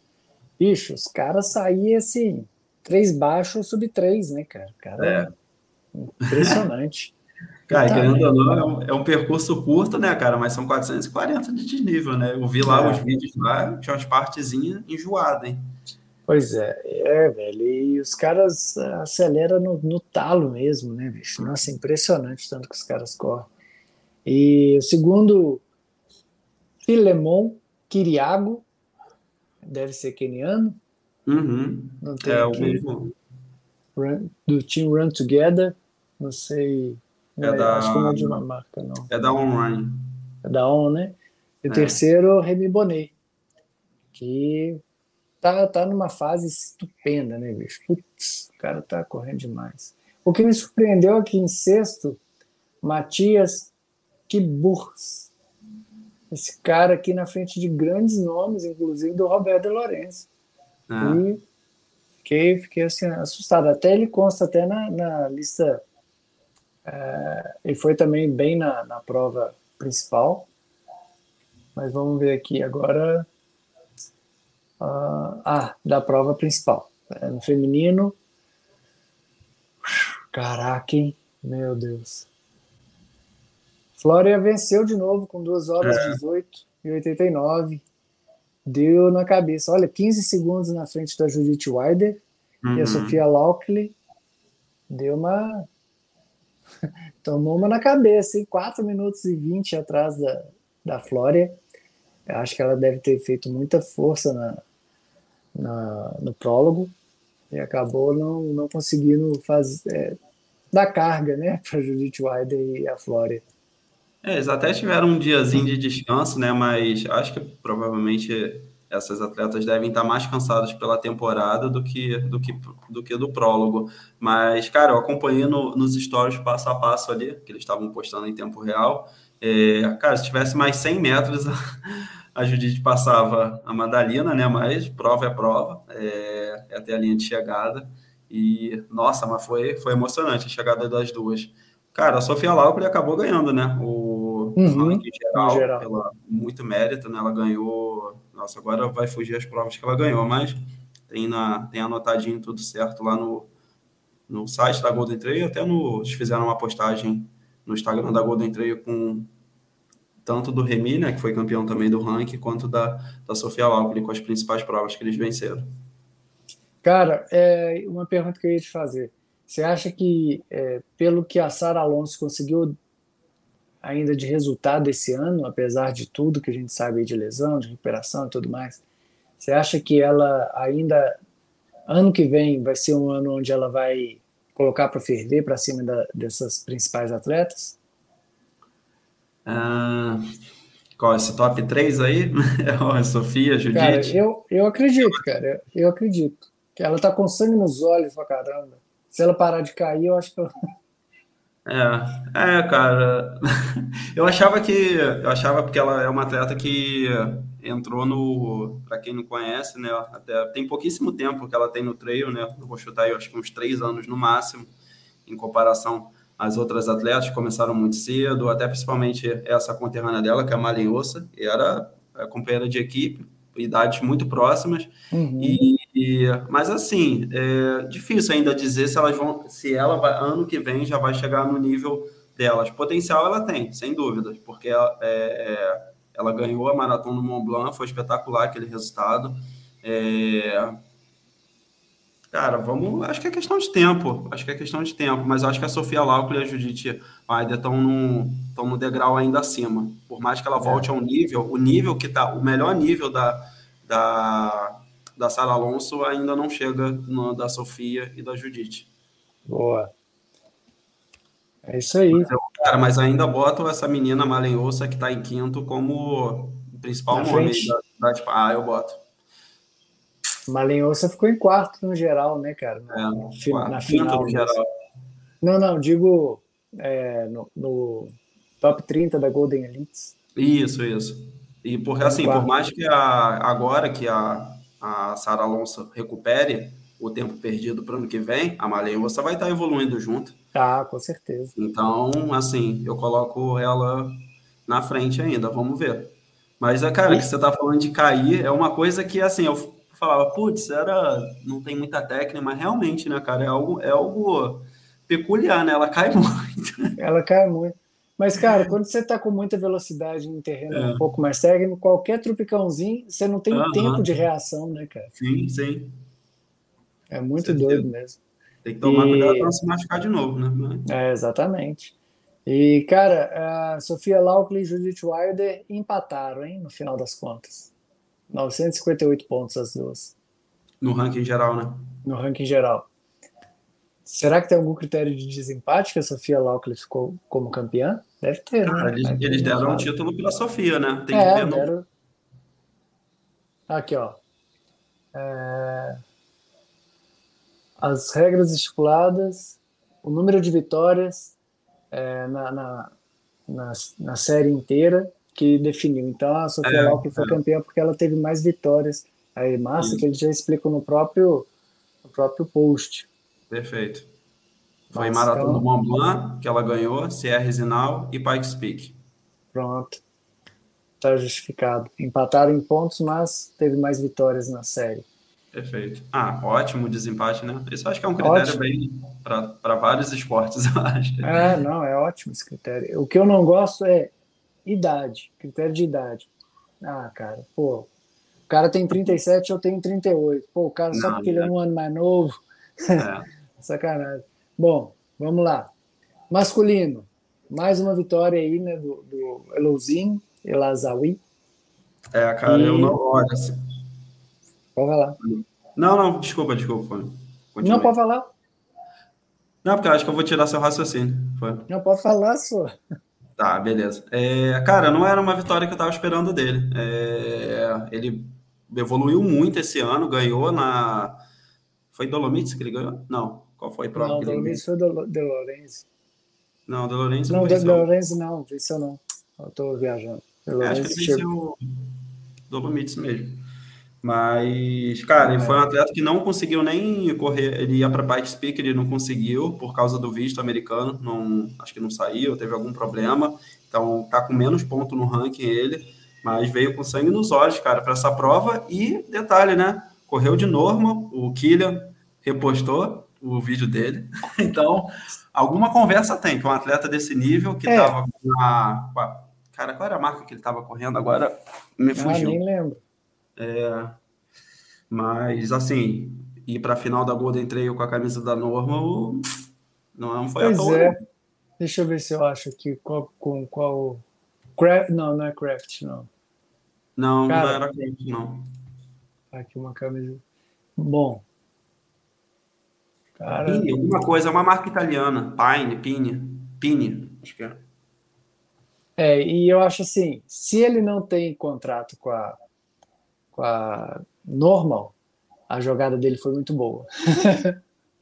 Bicho, os caras saíam assim, três baixos, sub três, né, cara? cara é. Impressionante. Cara, querendo ou não, é um, é um, percurso curto, né, cara? Mas são 440 de desnível, né? Eu vi lá é. os vídeos lá, tinha umas partezinhas enjoadas, hein? Pois é, é, velho. E os caras aceleram no, no talo mesmo, né, bicho? Nossa, impressionante tanto que os caras correm. E o segundo, Filemon Kiriago, deve ser keniano. Uhum. Não tem é o mesmo. Run, do Team Run Together, não sei é, é da, acho que não é Dinamarca, não. É da On Run. É da On, né? E o é. terceiro, Remy Bonet, que tá, tá numa fase estupenda, né, bicho? Putz, o cara tá correndo demais. O que me surpreendeu aqui em sexto, Matias Kiburs. Esse cara aqui na frente de grandes nomes, inclusive do Roberto Lourenço. Ah. E fiquei, fiquei assim, assustado. Até ele consta até na, na lista. É, ele foi também bem na, na prova principal. Mas vamos ver aqui agora. Uh, ah, da prova principal. É, no feminino. Caraca, hein? Meu Deus. Flória venceu de novo com 2 horas é. 18 e 89 deu na cabeça. Olha, 15 segundos na frente da Judith Wilder uhum. e a uhum. Sofia Laukley deu uma. Tomou uma na cabeça, hein? 4 minutos e 20 atrás da, da Flória. Eu acho que ela deve ter feito muita força na, na no prólogo e acabou não, não conseguindo fazer, é, dar carga né, para Judith Wilder e a Flória. É, eles até tiveram um diazinho de descanso, né? Mas acho que provavelmente essas atletas devem estar mais cansadas pela temporada do que do que do que do prólogo. Mas, cara, eu acompanhei no, nos stories passo a passo ali, que eles estavam postando em tempo real. É, cara, se tivesse mais 100 metros, a, Judite passava a Madalina, né? Mas prova é prova, é, é até a linha de chegada. E, nossa, mas foi, foi emocionante a chegada das duas. Cara, a Sofia Lauper acabou ganhando, né? O uhum, em geral, geral. Pela, muito mérito, né? Ela ganhou. Nossa, agora vai fugir as provas que ela ganhou, mas tem, na, tem anotadinho tudo certo lá no, no site da Golden Trail. Até no, eles fizeram uma postagem no Instagram da Golden Trail com tanto do Remy, né, que foi campeão também do ranking, quanto da, da Sofia Lauper, com as principais provas que eles venceram. Cara, é uma pergunta que eu ia te fazer. Você acha que, é, pelo que a Sara Alonso conseguiu ainda de resultado esse ano, apesar de tudo que a gente sabe de lesão, de recuperação e tudo mais, você acha que ela ainda, ano que vem, vai ser um ano onde ela vai colocar para ferver para cima da, dessas principais atletas? Ah, qual é esse top 3 aí? É Sofia, Judite? Cara, eu, eu acredito, cara, eu, eu acredito. Que ela tá com sangue nos olhos pra caramba se ela parar de cair, eu acho que eu... É, é, cara. Eu achava que. Eu achava porque ela é uma atleta que entrou no. Para quem não conhece, né? Até, tem pouquíssimo tempo que ela tem no trail, né? Eu vou chutar aí, acho que uns três anos no máximo, em comparação às outras atletas que começaram muito cedo, até principalmente essa conterrânea dela, que é a Malen Ossa, que era companheira de equipe, idades muito próximas. Uhum. E e, mas assim, é difícil ainda dizer se elas vão, se ela vai, ano que vem já vai chegar no nível delas. Potencial ela tem, sem dúvidas, porque ela, é, é, ela ganhou a maratona do Mont Blanc, foi espetacular aquele resultado. É, cara, vamos, acho que é questão de tempo, acho que é questão de tempo, mas acho que a Sofia Lauco e a Judite ainda estão no, estão no degrau ainda acima. Por mais que ela volte é. a um nível, o nível que tá, o melhor nível da, da da Sara Alonso ainda não chega no da Sofia e da Judite. Boa. É isso aí. Mas, eu, cara, mas ainda boto essa menina Malenhoça que está em quinto como principal Na nome da, da, Ah, eu boto. Malenhoça ficou em quarto no geral, né, cara? É, no, quarto, na final. No geral. Não, não, digo é, no, no, top 30 da Golden Elites. Isso, isso. E por, assim, por mais que a, agora que a, a Sara Alonso recupere o tempo perdido para o ano que vem, a você vai estar evoluindo junto. Tá, com certeza. Então, assim, eu coloco ela na frente ainda, vamos ver. Mas, é, cara, e... que você tá falando de cair é uma coisa que, assim, eu falava, putz, era, não tem muita técnica, mas realmente, né, cara, é algo, é algo peculiar, né? Ela cai muito. Ela cai muito. Mas, cara, quando você está com muita velocidade em terreno é. um pouco mais técnico, qualquer trupicãozinho, você não tem tempo de reação, né, cara? Sim, sim. É muito doido mesmo. Tem que tomar e... cuidado para não se machucar de novo, né? É, exatamente. E, cara, a Sofia Laukley e Judith Wilder empataram, hein, no final das contas. 958 pontos as duas. No ranking geral, né? No ranking geral. Será que tem algum critério de desempate que a Sofia Laukley ficou como campeã? Deve ter. Né? Cara, né? eles, eles deram um título pela Sofia, né? Tem é, que ver. Deram... Aqui, ó. é, as regras estipuladas, o número de vitórias é, na, na, na, na, série inteira que definiu. Então a Sofia é, Lauper foi é. campeã porque ela teve mais vitórias. Aí, massa, Isso. que ele já explicou no próprio, no próprio post. Perfeito. Foi Mas, Maratona então... do Mont Blanc, que ela ganhou, Sierra Zinal e Pikes Peak. Pronto. Está justificado. Empataram em pontos, mas teve mais vitórias na série. Perfeito. Ah, ótimo desempate, né? Isso acho que é um critério ótimo. bem para vários esportes, eu acho. É, não, é ótimo esse critério. O que eu não gosto é idade, critério de idade. Ah, cara, pô, o cara tem 37, eu tenho 38. Pô, o cara só não, porque é. ele é um ano mais novo. É. Sacanagem. Bom, vamos lá. Masculino, mais uma vitória aí, né, do, do Elouzin, Elazawi. É, cara, e... eu não. Olha, assim. Pode falar. Não, não, desculpa, desculpa. Continue. Não, pode falar. Não, porque eu acho que eu vou tirar seu raciocínio. Foi. Não, pode falar, só. Tá, beleza. É, cara, não era uma vitória que eu tava esperando dele. É, ele evoluiu muito esse ano, ganhou na. Foi Dolomites que ele ganhou? Não. Qual foi a prova? Não, Dolomites foi do, de Lourenço. Não, De Lourenço não, não venceu. De Lourenço não, venceu não. Eu tô viajando. É, acho que ele venceu Dolomites mesmo. Mas, cara, ele foi um atleta que não conseguiu nem correr. Ele ia para bike speak, ele não conseguiu por causa do visto americano. Não, acho que não saiu, teve algum problema. Então, tá com menos ponto no ranking ele, mas veio com sangue nos olhos, cara, para essa prova. E detalhe, né? Correu de norma, o Killian repostou o vídeo dele. Então, alguma conversa tem que um atleta desse nível que é. tava com a, com a, Cara, qual era a marca que ele tava correndo agora? Me fugiu. Ah, nem lembro. É, mas, assim, ir para a final da Golden Trail com a camisa da Normal não foi pois à toa. É. Deixa eu ver se eu acho aqui qual, com qual. Craft, não, não é Craft, não. Não, Cara, não era Craft, não. Aqui uma camisa. Bom. Cara... Pine, alguma coisa, é uma marca italiana. Pine, Pine, Pine, acho que é. É, e eu acho assim, se ele não tem contrato com a, com a normal, a jogada dele foi muito boa.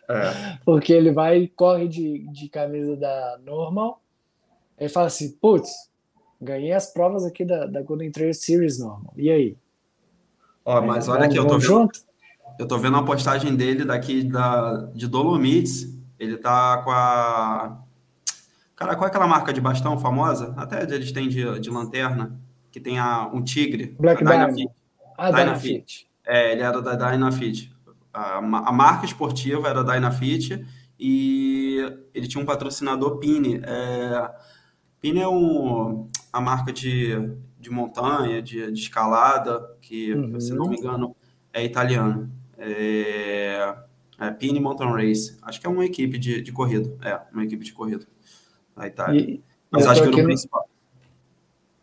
É. Porque ele vai e corre de, de camisa da normal, e fala assim, putz, ganhei as provas aqui da, da Golden Trail Series normal. E aí? Ó, mas olha aqui, eu tô, vendo, eu tô vendo uma postagem dele daqui da, de Dolomites. Ele tá com a. Cara, qual é aquela marca de bastão famosa? Até eles têm de, de lanterna, que tem a, um tigre. Black Diamond. Ah, Dynafit. É, ele era da Dynafit. A, a marca esportiva era da Dynafit e ele tinha um patrocinador Pine. É, Pine é um, a marca de, de montanha, de, de escalada, que, uhum. se não me engano, é italiana. É, é Pine Mountain Race. Acho que é uma equipe de, de corrida. É, uma equipe de corrida da Itália. E, Mas acho que era o principal.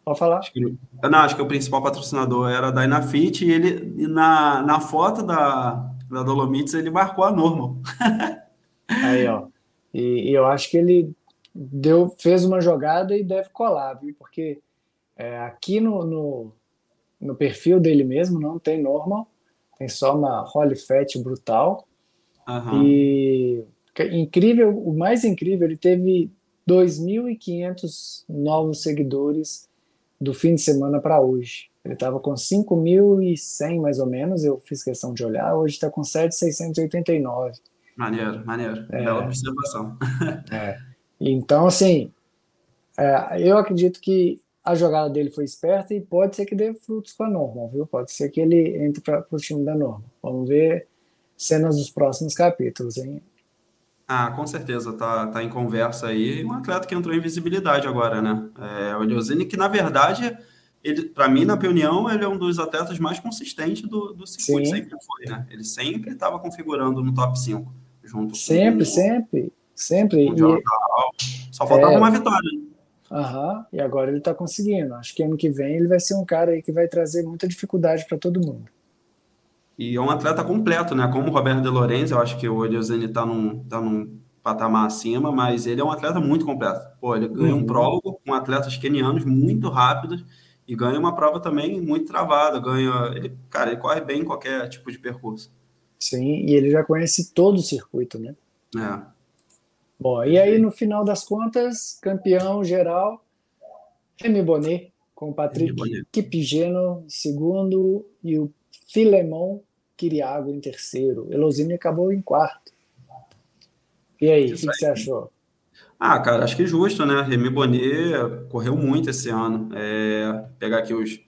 Pode falar. Acho que, não, acho que o principal patrocinador era a Dynafit e ele, na, na foto da, da Dolomites, ele marcou a Normal. Aí, ó. E, e, eu acho que ele deu, fez uma jogada e deve colar, viu? Porque é, aqui no, no, no, perfil dele mesmo não tem Normal, tem só uma Holy Fat brutal. Uhum. E incrível, o mais incrível, ele teve 2.500 novos seguidores do fim de semana para hoje. Ele estava com 5.100 mais ou menos, eu fiz questão de olhar, hoje está com 7.689. Maneiro, maneiro. É, Bela observação. é. Então, assim, é, eu acredito que a jogada dele foi esperta e pode ser que dê frutos com a Norma, viu? Pode ser que ele entre para o time da Norma. Vamos ver cenas dos próximos capítulos, hein? Ah, com certeza, tá, tá em conversa aí. Um atleta que entrou em visibilidade agora, né? É, o Eliosine, que na verdade, ele, para mim, na opinião, ele é um dos atletas mais consistentes do, do circuito, Sim. sempre foi, né? Ele sempre estava configurando no top 5. Junto sempre, com, sempre, sempre. E, Só faltava é, uma vitória. Né? Aham, e agora ele está conseguindo. Acho que ano que vem ele vai ser um cara aí que vai trazer muita dificuldade para todo mundo. E é um atleta completo, né? Como o Roberto De Lorenzo, eu acho que o Eliosene está num, tá num patamar acima, mas ele é um atleta muito completo. Pô, ele uhum. um prólogo com atletas kenianos muito rápidos e ganha uma prova também muito travada, ganha, ele, cara, ele corre bem em qualquer tipo de percurso. Sim, e ele já conhece todo o circuito, né? É. Bom, e aí no final das contas, campeão geral, Remy Bonnet, com o Patrick Kipigeno em segundo e o Filemon Kiriago em terceiro. Elosini acabou em quarto. E aí, o que, que, você achou? Ah, cara, acho que justo, né? Remy Bonnet correu muito esse ano. É, pegar aqui os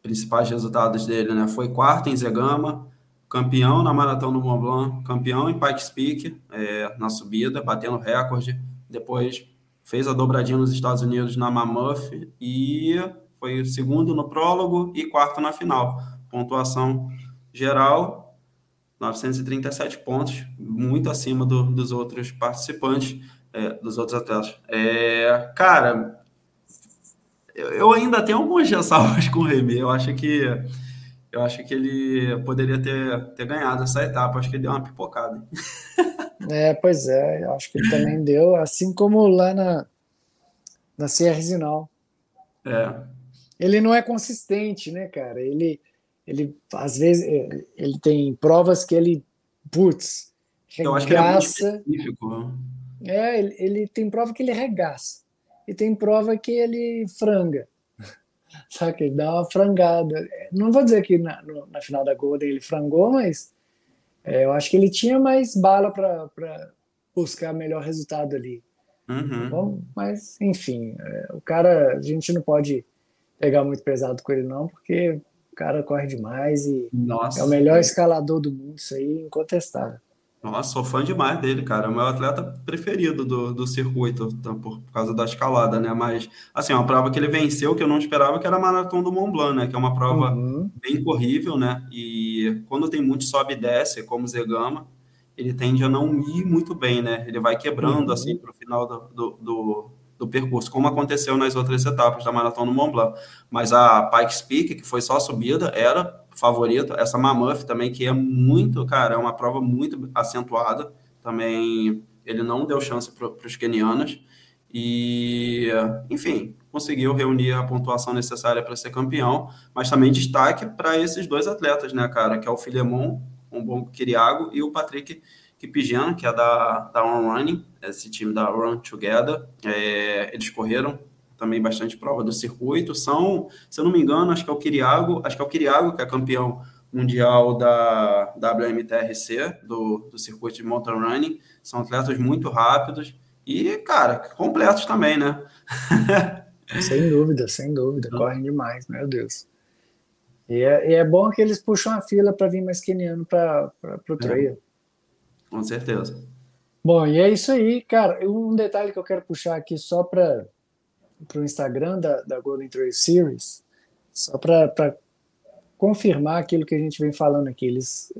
principais resultados dele, né? Foi quarto em Zegama, campeão na Maratona do Mont Blanc, campeão em Pikes Peak, é, na subida, batendo recorde. Depois fez a dobradinha nos Estados Unidos na Mammoth e foi segundo no prólogo e quarto na final. Pontuação geral, 937 pontos, muito acima do, dos outros participantes, é, dos outros atletas. É, cara, eu, eu, ainda tenho algumas ressalvas com o Remy. Eu acho que eu acho que ele poderia ter, ter ganhado essa etapa. Acho que ele deu uma pipocada. É, pois é, eu acho que ele também deu, assim como lá na, na Sierra Zinal. É. Ele não é consistente, né, cara? Ele, ele às vezes, ele tem provas que ele, putz, regaça. É, é ele, ele tem prova que ele regaça. E tem prova que ele franga. Sabe? Ele dá uma frangada. Não vou dizer que na, no, na final da Golden ele frangou, mas é, eu acho que ele tinha mais bala para buscar melhor resultado ali. Uhum. Bom, mas, enfim, é, o cara, a gente não pode pegar muito pesado com ele, não, porque o cara corre demais e Nossa, é o melhor escalador do mundo, isso aí, incontestável. Nossa, sou fã demais dele, cara. É o meu atleta preferido do, do circuito, tá, por, por, causa da escalada, né? Mas, assim, uma prova que ele venceu que eu não esperava, que era a Maratona do Mont Blanc, né? Que é uma prova uhum. bem corrível, né? E quando tem muito sobe e desce, como Zegama, ele tende a não ir muito bem, né? Ele vai quebrando, uhum. assim, para o final do, do, do, do, percurso, como aconteceu nas outras etapas da Maratona do Mont Blanc. Mas a Pikes Peak, que foi só subida, era favorito. Essa Mammoth também, que é muito, cara, é uma prova muito acentuada. Também ele não deu chance para os kenianos. E, enfim, conseguiu reunir a pontuação necessária para ser campeão. Mas também destaque para esses dois atletas, né, cara? Que é o Filemon, um bom Kiriago, e o Patrick Kipigeno, que é da, da On Running, esse time da Run Together. É, eles correram também bastante prova do circuito. São, se eu não me engano, acho que é o Kiriago, acho que é o Kiriago que é campeão mundial da WMTRC, do, do circuito de mountain running. São atletas muito rápidos e, cara, completos também, né? sem dúvida, sem dúvida. Então Correm demais, meu Deus. E é, e é bom que eles puxam a fila para vir mais keniano para o trail. É, com certeza. Bom, e é isso aí, cara. Um detalhe que eu quero puxar aqui só para para o Instagram da, da Golden Trail Series, só para confirmar aquilo que a gente vem falando aqui. Eles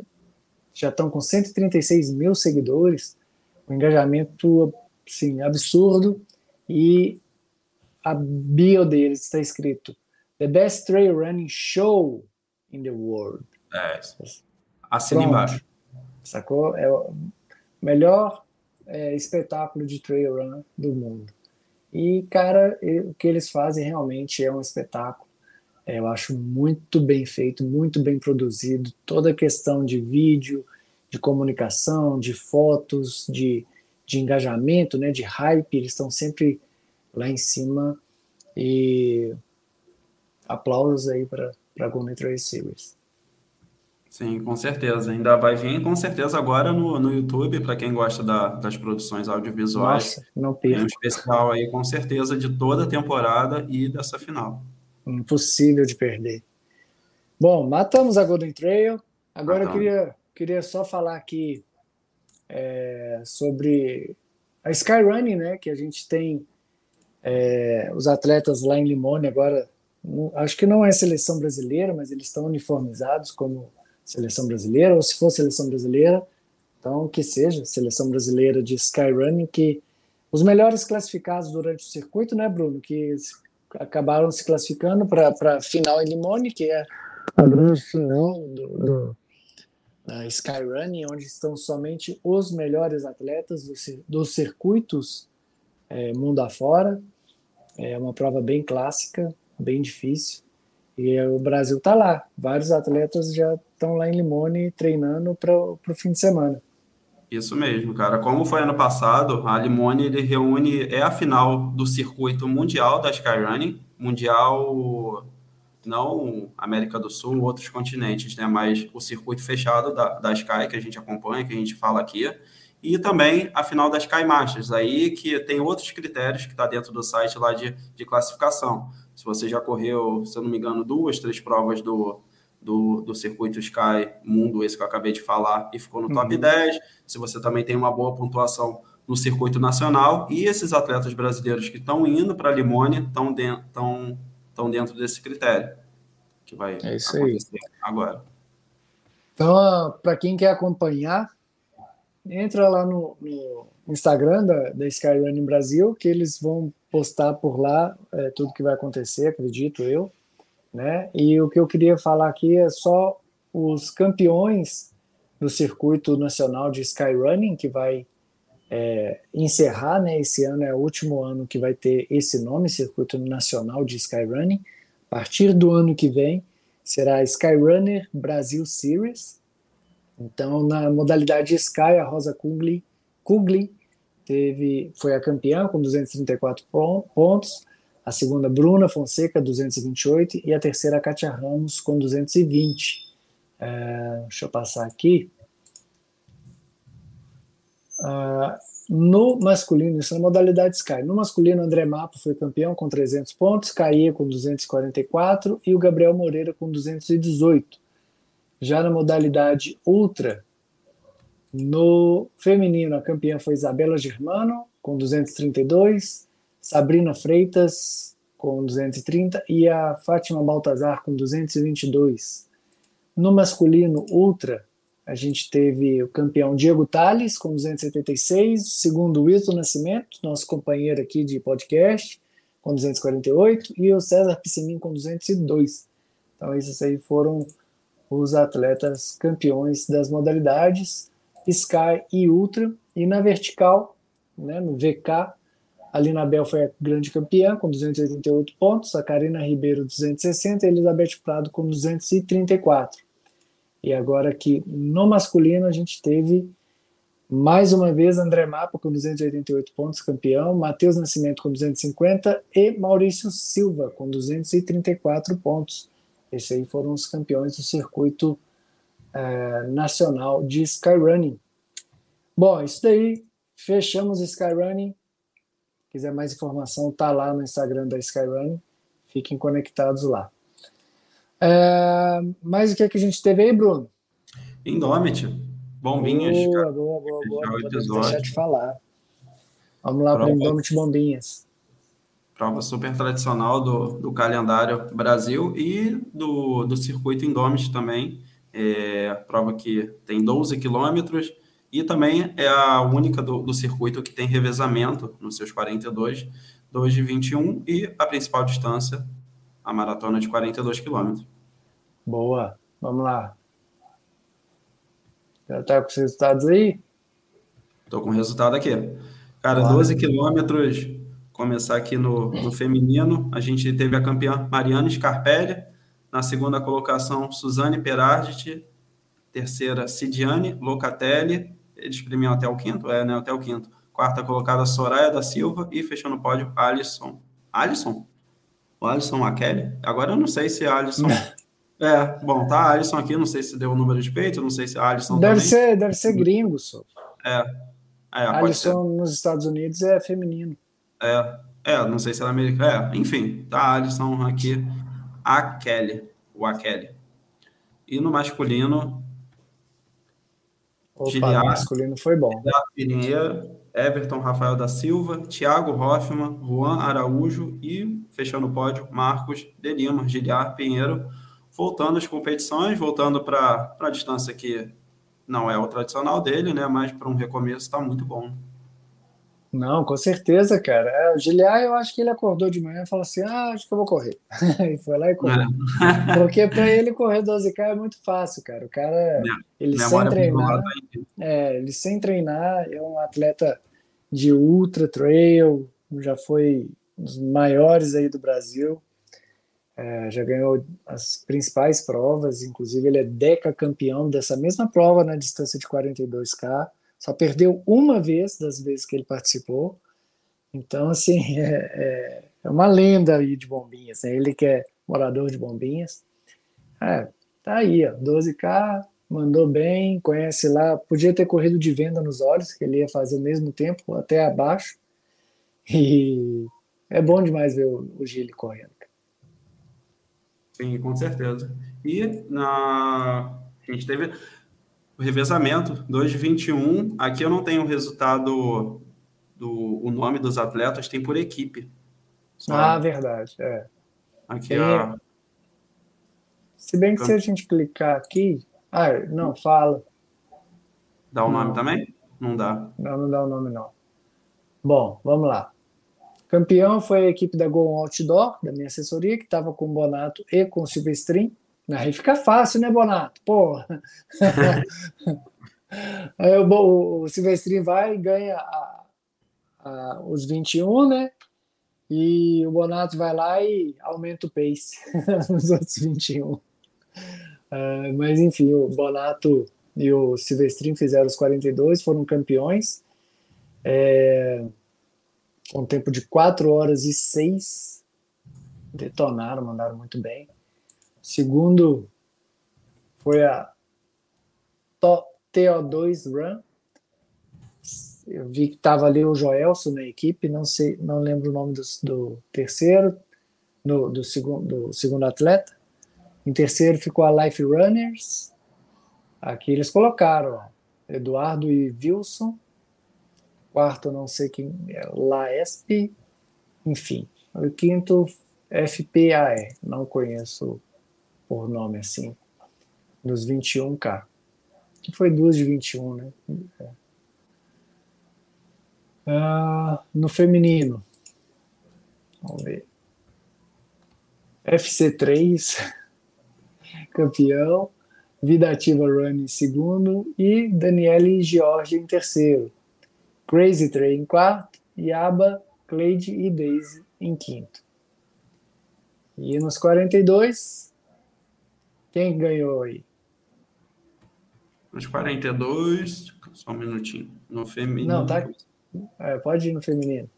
já estão com 136 mil seguidores, um engajamento sim, absurdo, e a bio deles está escrito The Best Trail Running Show in the World. É, assina embaixo. Sacou? É o melhor é, espetáculo de trail run do mundo. E, cara, o que eles fazem realmente é um espetáculo. É, eu acho muito bem feito, muito bem produzido. Toda a questão de vídeo, de comunicação, de fotos, de, de engajamento, né, de hype, eles estão sempre lá em cima. E aplausos aí para a Golden Trail Series. Sim, com certeza. Ainda vai vir, com certeza, agora no, no YouTube, para quem gosta da, das produções audiovisuais. Nossa, não perca. Tem um especial aí, com certeza, de toda a temporada e dessa final. Impossível de perder. Bom, matamos a Golden Trail. Agora eu queria, queria só falar aqui é, sobre a Skyrunning, né? Que a gente tem é, os atletas lá em Limone agora. Acho que não é seleção brasileira, mas eles estão uniformizados como seleção brasileira, ou se for seleção brasileira, então que seja seleção brasileira de skyrunning, que os melhores classificados durante o circuito, né, Bruno, que acabaram se classificando para a final em Limone, que é a grande final do, do, da Skyrunning, onde estão somente os melhores atletas do, dos circuitos é, mundo afora. É uma prova bem clássica, bem difícil. E o Brasil está lá. Vários atletas já estão lá em Limone treinando para o fim de semana. Isso mesmo, cara. Como foi ano passado, a Limone ele reúne é a final do circuito mundial da Skyrunning, mundial não América do Sul, outros continentes, né? Mas o circuito fechado da, da Sky que a gente acompanha, que a gente fala aqui, e também a final da Sky Masters, aí que tem outros critérios que está dentro do site lá de, de classificação. Se você já correu, se eu não me engano, duas, três provas do, do, do circuito Sky Mundo, esse que eu acabei de falar, e ficou no top uhum. 10, se você também tem uma boa pontuação no circuito nacional, e esses atletas brasileiros que estão indo para a Limone estão dentro, tão, dentro desse critério, que vai é isso acontecer aí. agora. Então, para quem quer acompanhar, entra lá no, no Instagram da, da Skyrunning Brasil, que eles vão postar por lá é, tudo que vai acontecer, acredito eu né? E o que eu queria falar aqui é só os campeões do circuito nacional de skyrunning que vai é, encerrar, né? Esse ano é o último ano que vai ter esse nome, Circuito Nacional de Skyrunning. A partir do ano que vem será Skyrunner Brasil Series. Então, na modalidade Sky, a Rosa Kugli, Kugli teve, foi a campeã com 234 pontos a segunda Bruna Fonseca, 228, e a terceira Katia Ramos, com 220. É, deixa eu passar aqui. Uh, no masculino, isso é na modalidade Sky. No masculino, André Mapo foi campeão com 300 pontos, Caia com 244 e o Gabriel Moreira com 218. Já na modalidade Ultra, no feminino, a campeã foi Isabela Germano com 232, Sabrina Freitas com 230 e a Fátima Baltazar com 222. No masculino ultra, a gente teve o campeão Diego Tales com 276, segundo Wilton Nascimento, nosso companheiro aqui de podcast, com 248, e o César Piscinim com 202. Então, esses aí foram os atletas campeões das modalidades Sky e Ultra. E na vertical, né, no VK, a Lina Bel foi a grande campeã, com 288 pontos, a Karina Ribeiro, 260 e a Elizabeth Prado com 234. E agora aqui no masculino a gente teve mais uma vez André Mapa com 288 pontos, campeão, Matheus Nascimento com 250 e Maurício Silva com 234 pontos. Esses aí foram os campeões do circuito é, nacional de Skyrunning. Bom, isso daí, fechamos o Skyrunning quiser mais informação, tá lá no Instagram da Skyrun. Fiquem conectados lá. É, mas o que, é que a gente teve aí, Bruno? Indomit. Bombinhas. Boa, boa, boa, boa. Não deixar de falar. Vamos lá para Indomit Bombinhas. Prova super tradicional do, do calendário Brasil e do, do circuito Indomit também. É, prova que tem 12 quilômetros, e também é a única do, do circuito que tem revezamento nos seus 42, 2 de 21 e a principal distância, a maratona de 42 quilômetros. Boa, vamos lá. Já está com os resultados aí? Estou com o resultado aqui. Cara, claro. 12 quilômetros, começar aqui no, no feminino, a gente teve a campeã Mariana Scarpelli, na segunda colocação, Suzane Perardit, terceira, Cidiane Locatelli, eles premiam até o quinto? É, né? Até o quinto. Quarta colocada, Soraya da Silva. E fechando o pódio, Alisson. Alisson? O Alisson Kelly? Agora eu não sei se Alisson. é, bom, tá Alisson aqui, não sei se deu o número de peito, não sei se Alisson. Deve também. ser, deve ser gringo, só. É. é Alisson nos Estados Unidos é feminino. É, é, não sei se ela é americana. É, enfim, tá Alisson aqui, a Kelly, o a Kelly. E no masculino, Opa, Giliar, masculino foi bom. Pinheiro, Everton Rafael da Silva, Thiago Hoffman, Juan Araújo e, fechando o pódio, Marcos de Lima, Giliar Pinheiro, voltando às competições, voltando para a distância que não é o tradicional dele, né? Mas para um recomeço está muito bom. Não, com certeza, cara. É, o Giliar, eu acho que ele acordou de manhã e falou assim: ah, acho que eu vou correr. e foi lá e correu. É. Porque para ele correr 12K é muito fácil, cara. O cara, Minha, ele sem treinar. É, ele sem treinar, é um atleta de ultra trail, já foi um dos maiores aí do Brasil. é, já ganhou as principais provas, inclusive ele é decacampeão dessa mesma prova na distância de 42K, só perdeu uma vez das vezes que ele participou. Então, assim, é, é, é uma lenda aí de Bombinhas, né? ele que é morador de Bombinhas. É, tá aí, ó, 12K, mandou bem, conhece lá, podia ter corrido de venda nos olhos, que ele ia fazer o mesmo tempo, até abaixo. E é bom demais ver o, o Gili correndo. Sim, com certeza. E na... a gente teve revezamento 2 de 21. Aqui eu não tenho o resultado do o nome dos atletas, tem por equipe. Só. Ah, verdade. É. Aqui tem... a... Se bem que se a gente clicar aqui. Ah, não, fala. Dá o não. nome também? Não dá. Não, não dá o nome, não. Bom, vamos lá. Campeão foi a equipe da Go Outdoor, da minha assessoria, que estava com o Bonato e com o Silvestrin. Aí fica fácil, né, Bonato? Pô. Aí o, o Silvestrin vai e ganha a, a, os 21, né? E o Bonato vai lá e aumenta o pace nos outros 21. Uh, é, mas enfim, o Bonato e o Silvestrin fizeram os 42, foram campeões. É, um tempo de 4 horas e 6. Detonaram, mandaram muito bem. Segundo foi a TO2 Run. Eu vi que estava ali o Joelson na equipe, não sei, não lembro o nome do, do terceiro, no, do, segundo, do segundo atleta. Em terceiro ficou a Life Runners. Aqui eles colocaram Eduardo e Wilson quarto não sei quem é, LAESP, enfim. O quinto, FPAE, não conheço por nome assim, dos 21K. Que foi duas de 21, né? É. Ah, no feminino, vamos ver. FC3, campeão. Vida Ativa Run em segundo e Daniele George em terceiro. Crazy Train em quarto, Yaba, Cleide e Daisy em quinto. E nos 42, quem ganhou aí? Nos 42, só um minutinho. No feminino. Não, tá. É, pode ir no feminino.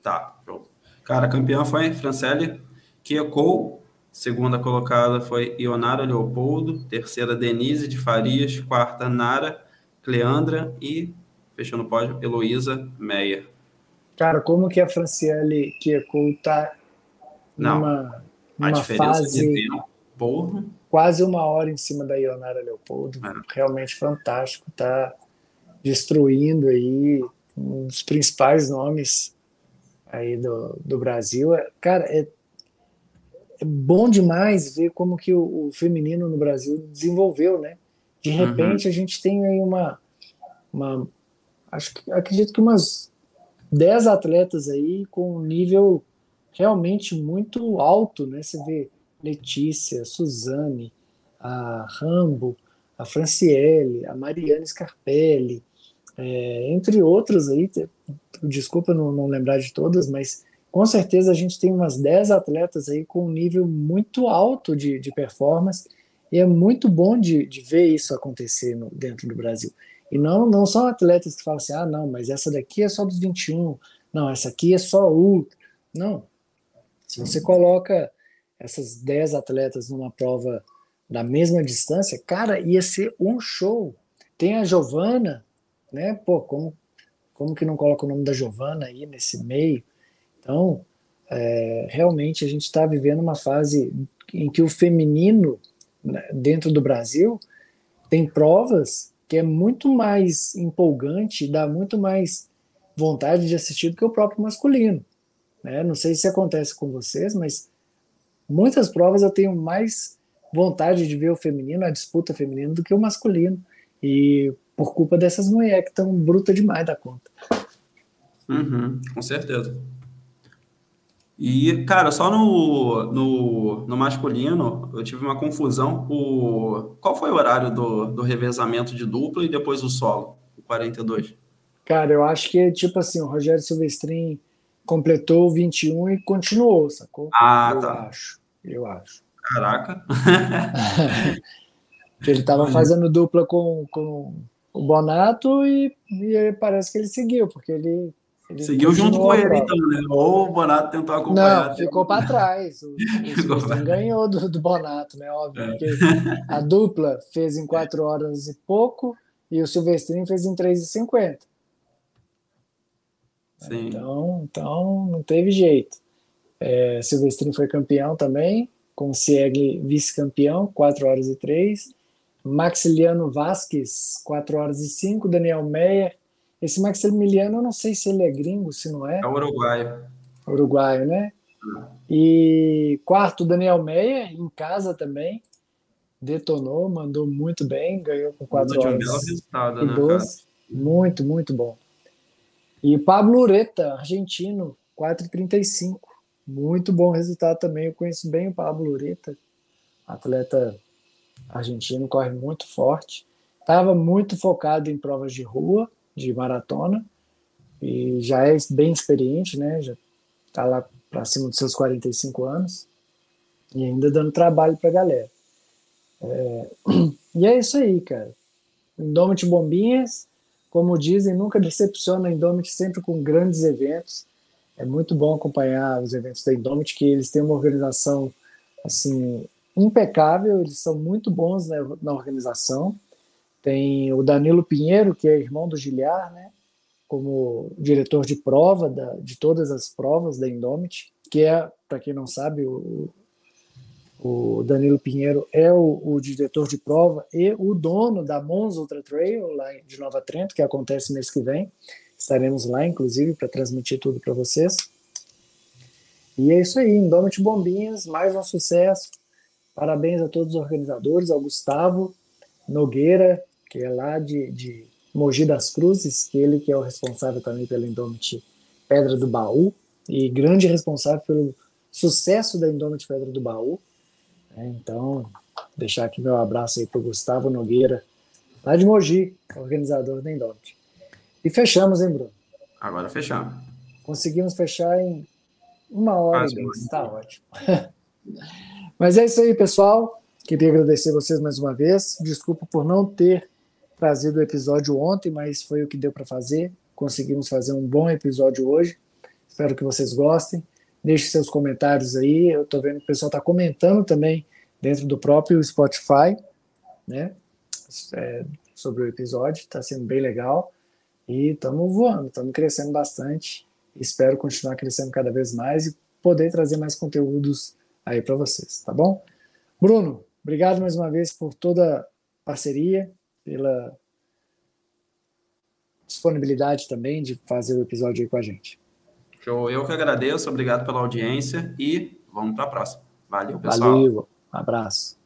Tá, pronto. Cara, campeã foi Francelle Kiekou. Segunda colocada foi Ionara Leopoldo. Terceira, Denise de Farias. Quarta, Nara Cleandra. E fechou no pódio, Heloísa Meia. Cara, como que a Franciele Kiekou tá Não, numa, numa a diferença fase de tempo, porra. quase uma hora em cima da Ionara Leopoldo, é. realmente fantástico, tá destruindo aí um dos principais nomes aí do, do Brasil. Cara, é, é bom demais ver como que o, o feminino no Brasil desenvolveu, né? De uhum. repente uhum. a gente tem aí uma, uma acho que acredito que umas 10 atletas aí com um nível realmente muito alto, né? Você vê Letícia, Suzane, a Rambo, a Franciele, a Mariana Scarpelli, é, entre outros aí, desculpa não, não, lembrar de todas, mas com certeza a gente tem umas 10 atletas aí com um nível muito alto de, de performance e é muito bom de, de ver isso acontecer no, dentro do Brasil. E não, não são atletas que falam assim, ah, não, mas essa daqui é só dos 21, não, essa aqui é só ultra. Não. Se você coloca essas 10 atletas numa prova da mesma distância, cara, ia ser um show. Tem a Giovana, né? Pô, como, como que não coloca o nome da Giovana aí nesse meio? Então, é, realmente a gente está vivendo uma fase em que o feminino né, dentro do Brasil tem provas que é muito mais empolgante, dá muito mais vontade de assistir do que o próprio masculino. Né? Não sei se acontece com vocês, mas muitas provas eu tenho mais vontade de ver o feminino, a disputa feminina, do que o masculino. E por culpa dessas mulheres que estão bruta demais da conta. Uhum, com certeza. E, cara, só no, no, no masculino eu tive uma confusão. O, qual foi o horário do, do revezamento de dupla e depois o solo, o 42? Cara, eu acho que, tipo assim, o Rogério Silvestrin completou o 21 e continuou, sacou? Ah, eu tá. Acho. eu acho. Caraca! ele estava fazendo dupla com, com o Bonato e, e parece que ele seguiu, porque ele. ele seguiu junto com ele, então, né? Ou o Bonato tentou acompanhar. Não, ficou para trás. O, o ganhou do, do Bonato, né? Óbvio, é. porque a dupla fez em 4 horas e pouco e o Silvestrinho fez em 3,50. Sim. Então, então não teve jeito. É, Silvestrinho foi campeão também, com o Siegel vice-campeão, 4 horas e 3. Maxiliano Vasquez, 4 horas e 5. Daniel Meyer. Esse Maximiliano, eu não sei se ele é gringo, se não é. É uruguaio. Uruguaio, né? E quarto, Daniel Meyer, em casa também. Detonou, mandou muito bem, ganhou com 4 horas e 12. Né, muito, muito bom. E Pablo Ureta, argentino, 4,35. Muito bom resultado também. Eu conheço bem o Pablo Ureta, atleta argentino, corre muito forte. Estava muito focado em provas de rua, de maratona, e já é bem experiente, né? Já está lá para cima dos seus 45 anos e ainda dando trabalho para a galera. É... E é isso aí, cara. Indomit Bombinhas, como dizem, nunca decepciona a Indomit, sempre com grandes eventos. É muito bom acompanhar os eventos da Indomit, que eles têm uma organização assim impecável, eles são muito bons na, na organização. Tem o Danilo Pinheiro, que é irmão do Giliar, né, como diretor de prova da, de todas as provas da Indomit, que é, para quem não sabe, o, o Danilo Pinheiro é o, o, diretor de prova e o dono da Monza Ultra Trail, lá de Nova Trento, que acontece mês que vem. Estaremos lá, inclusive, para transmitir tudo para vocês. E é isso aí, Indomit Bombinhas, mais um sucesso. Parabéns a todos os organizadores, ao Gustavo Nogueira, que é lá de, de Mogi das Cruzes, que ele que é o responsável também pela Indomit Pedra do Baú e grande responsável pelo sucesso da Indomit Pedra do Baú. É, então, deixar aqui meu abraço aí para o Gustavo Nogueira, lá de Mogi, organizador da Indomit. E fechamos, hein, Bruno? Agora fechamos. Conseguimos fechar em uma hora e dez, tá ótimo. Mas é isso aí, pessoal. Queria agradecer vocês mais uma vez. Desculpa por não ter trazido o episódio ontem, mas foi o que deu para fazer. Conseguimos fazer um bom episódio hoje. Espero que vocês gostem. Deixe seus comentários aí. Eu estou vendo que o pessoal está comentando também dentro do próprio Spotify, né? É, sobre o episódio. Está sendo bem legal. E estamos voando, estamos crescendo bastante. Espero continuar crescendo cada vez mais e poder trazer mais conteúdos aí para vocês, tá bom? Bruno, obrigado mais uma vez por toda a parceria, pela disponibilidade também de fazer o episódio aí com a gente. Show, eu que agradeço, obrigado pela audiência e vamos para a próxima. Valeu, pessoal. Valeu, abraço.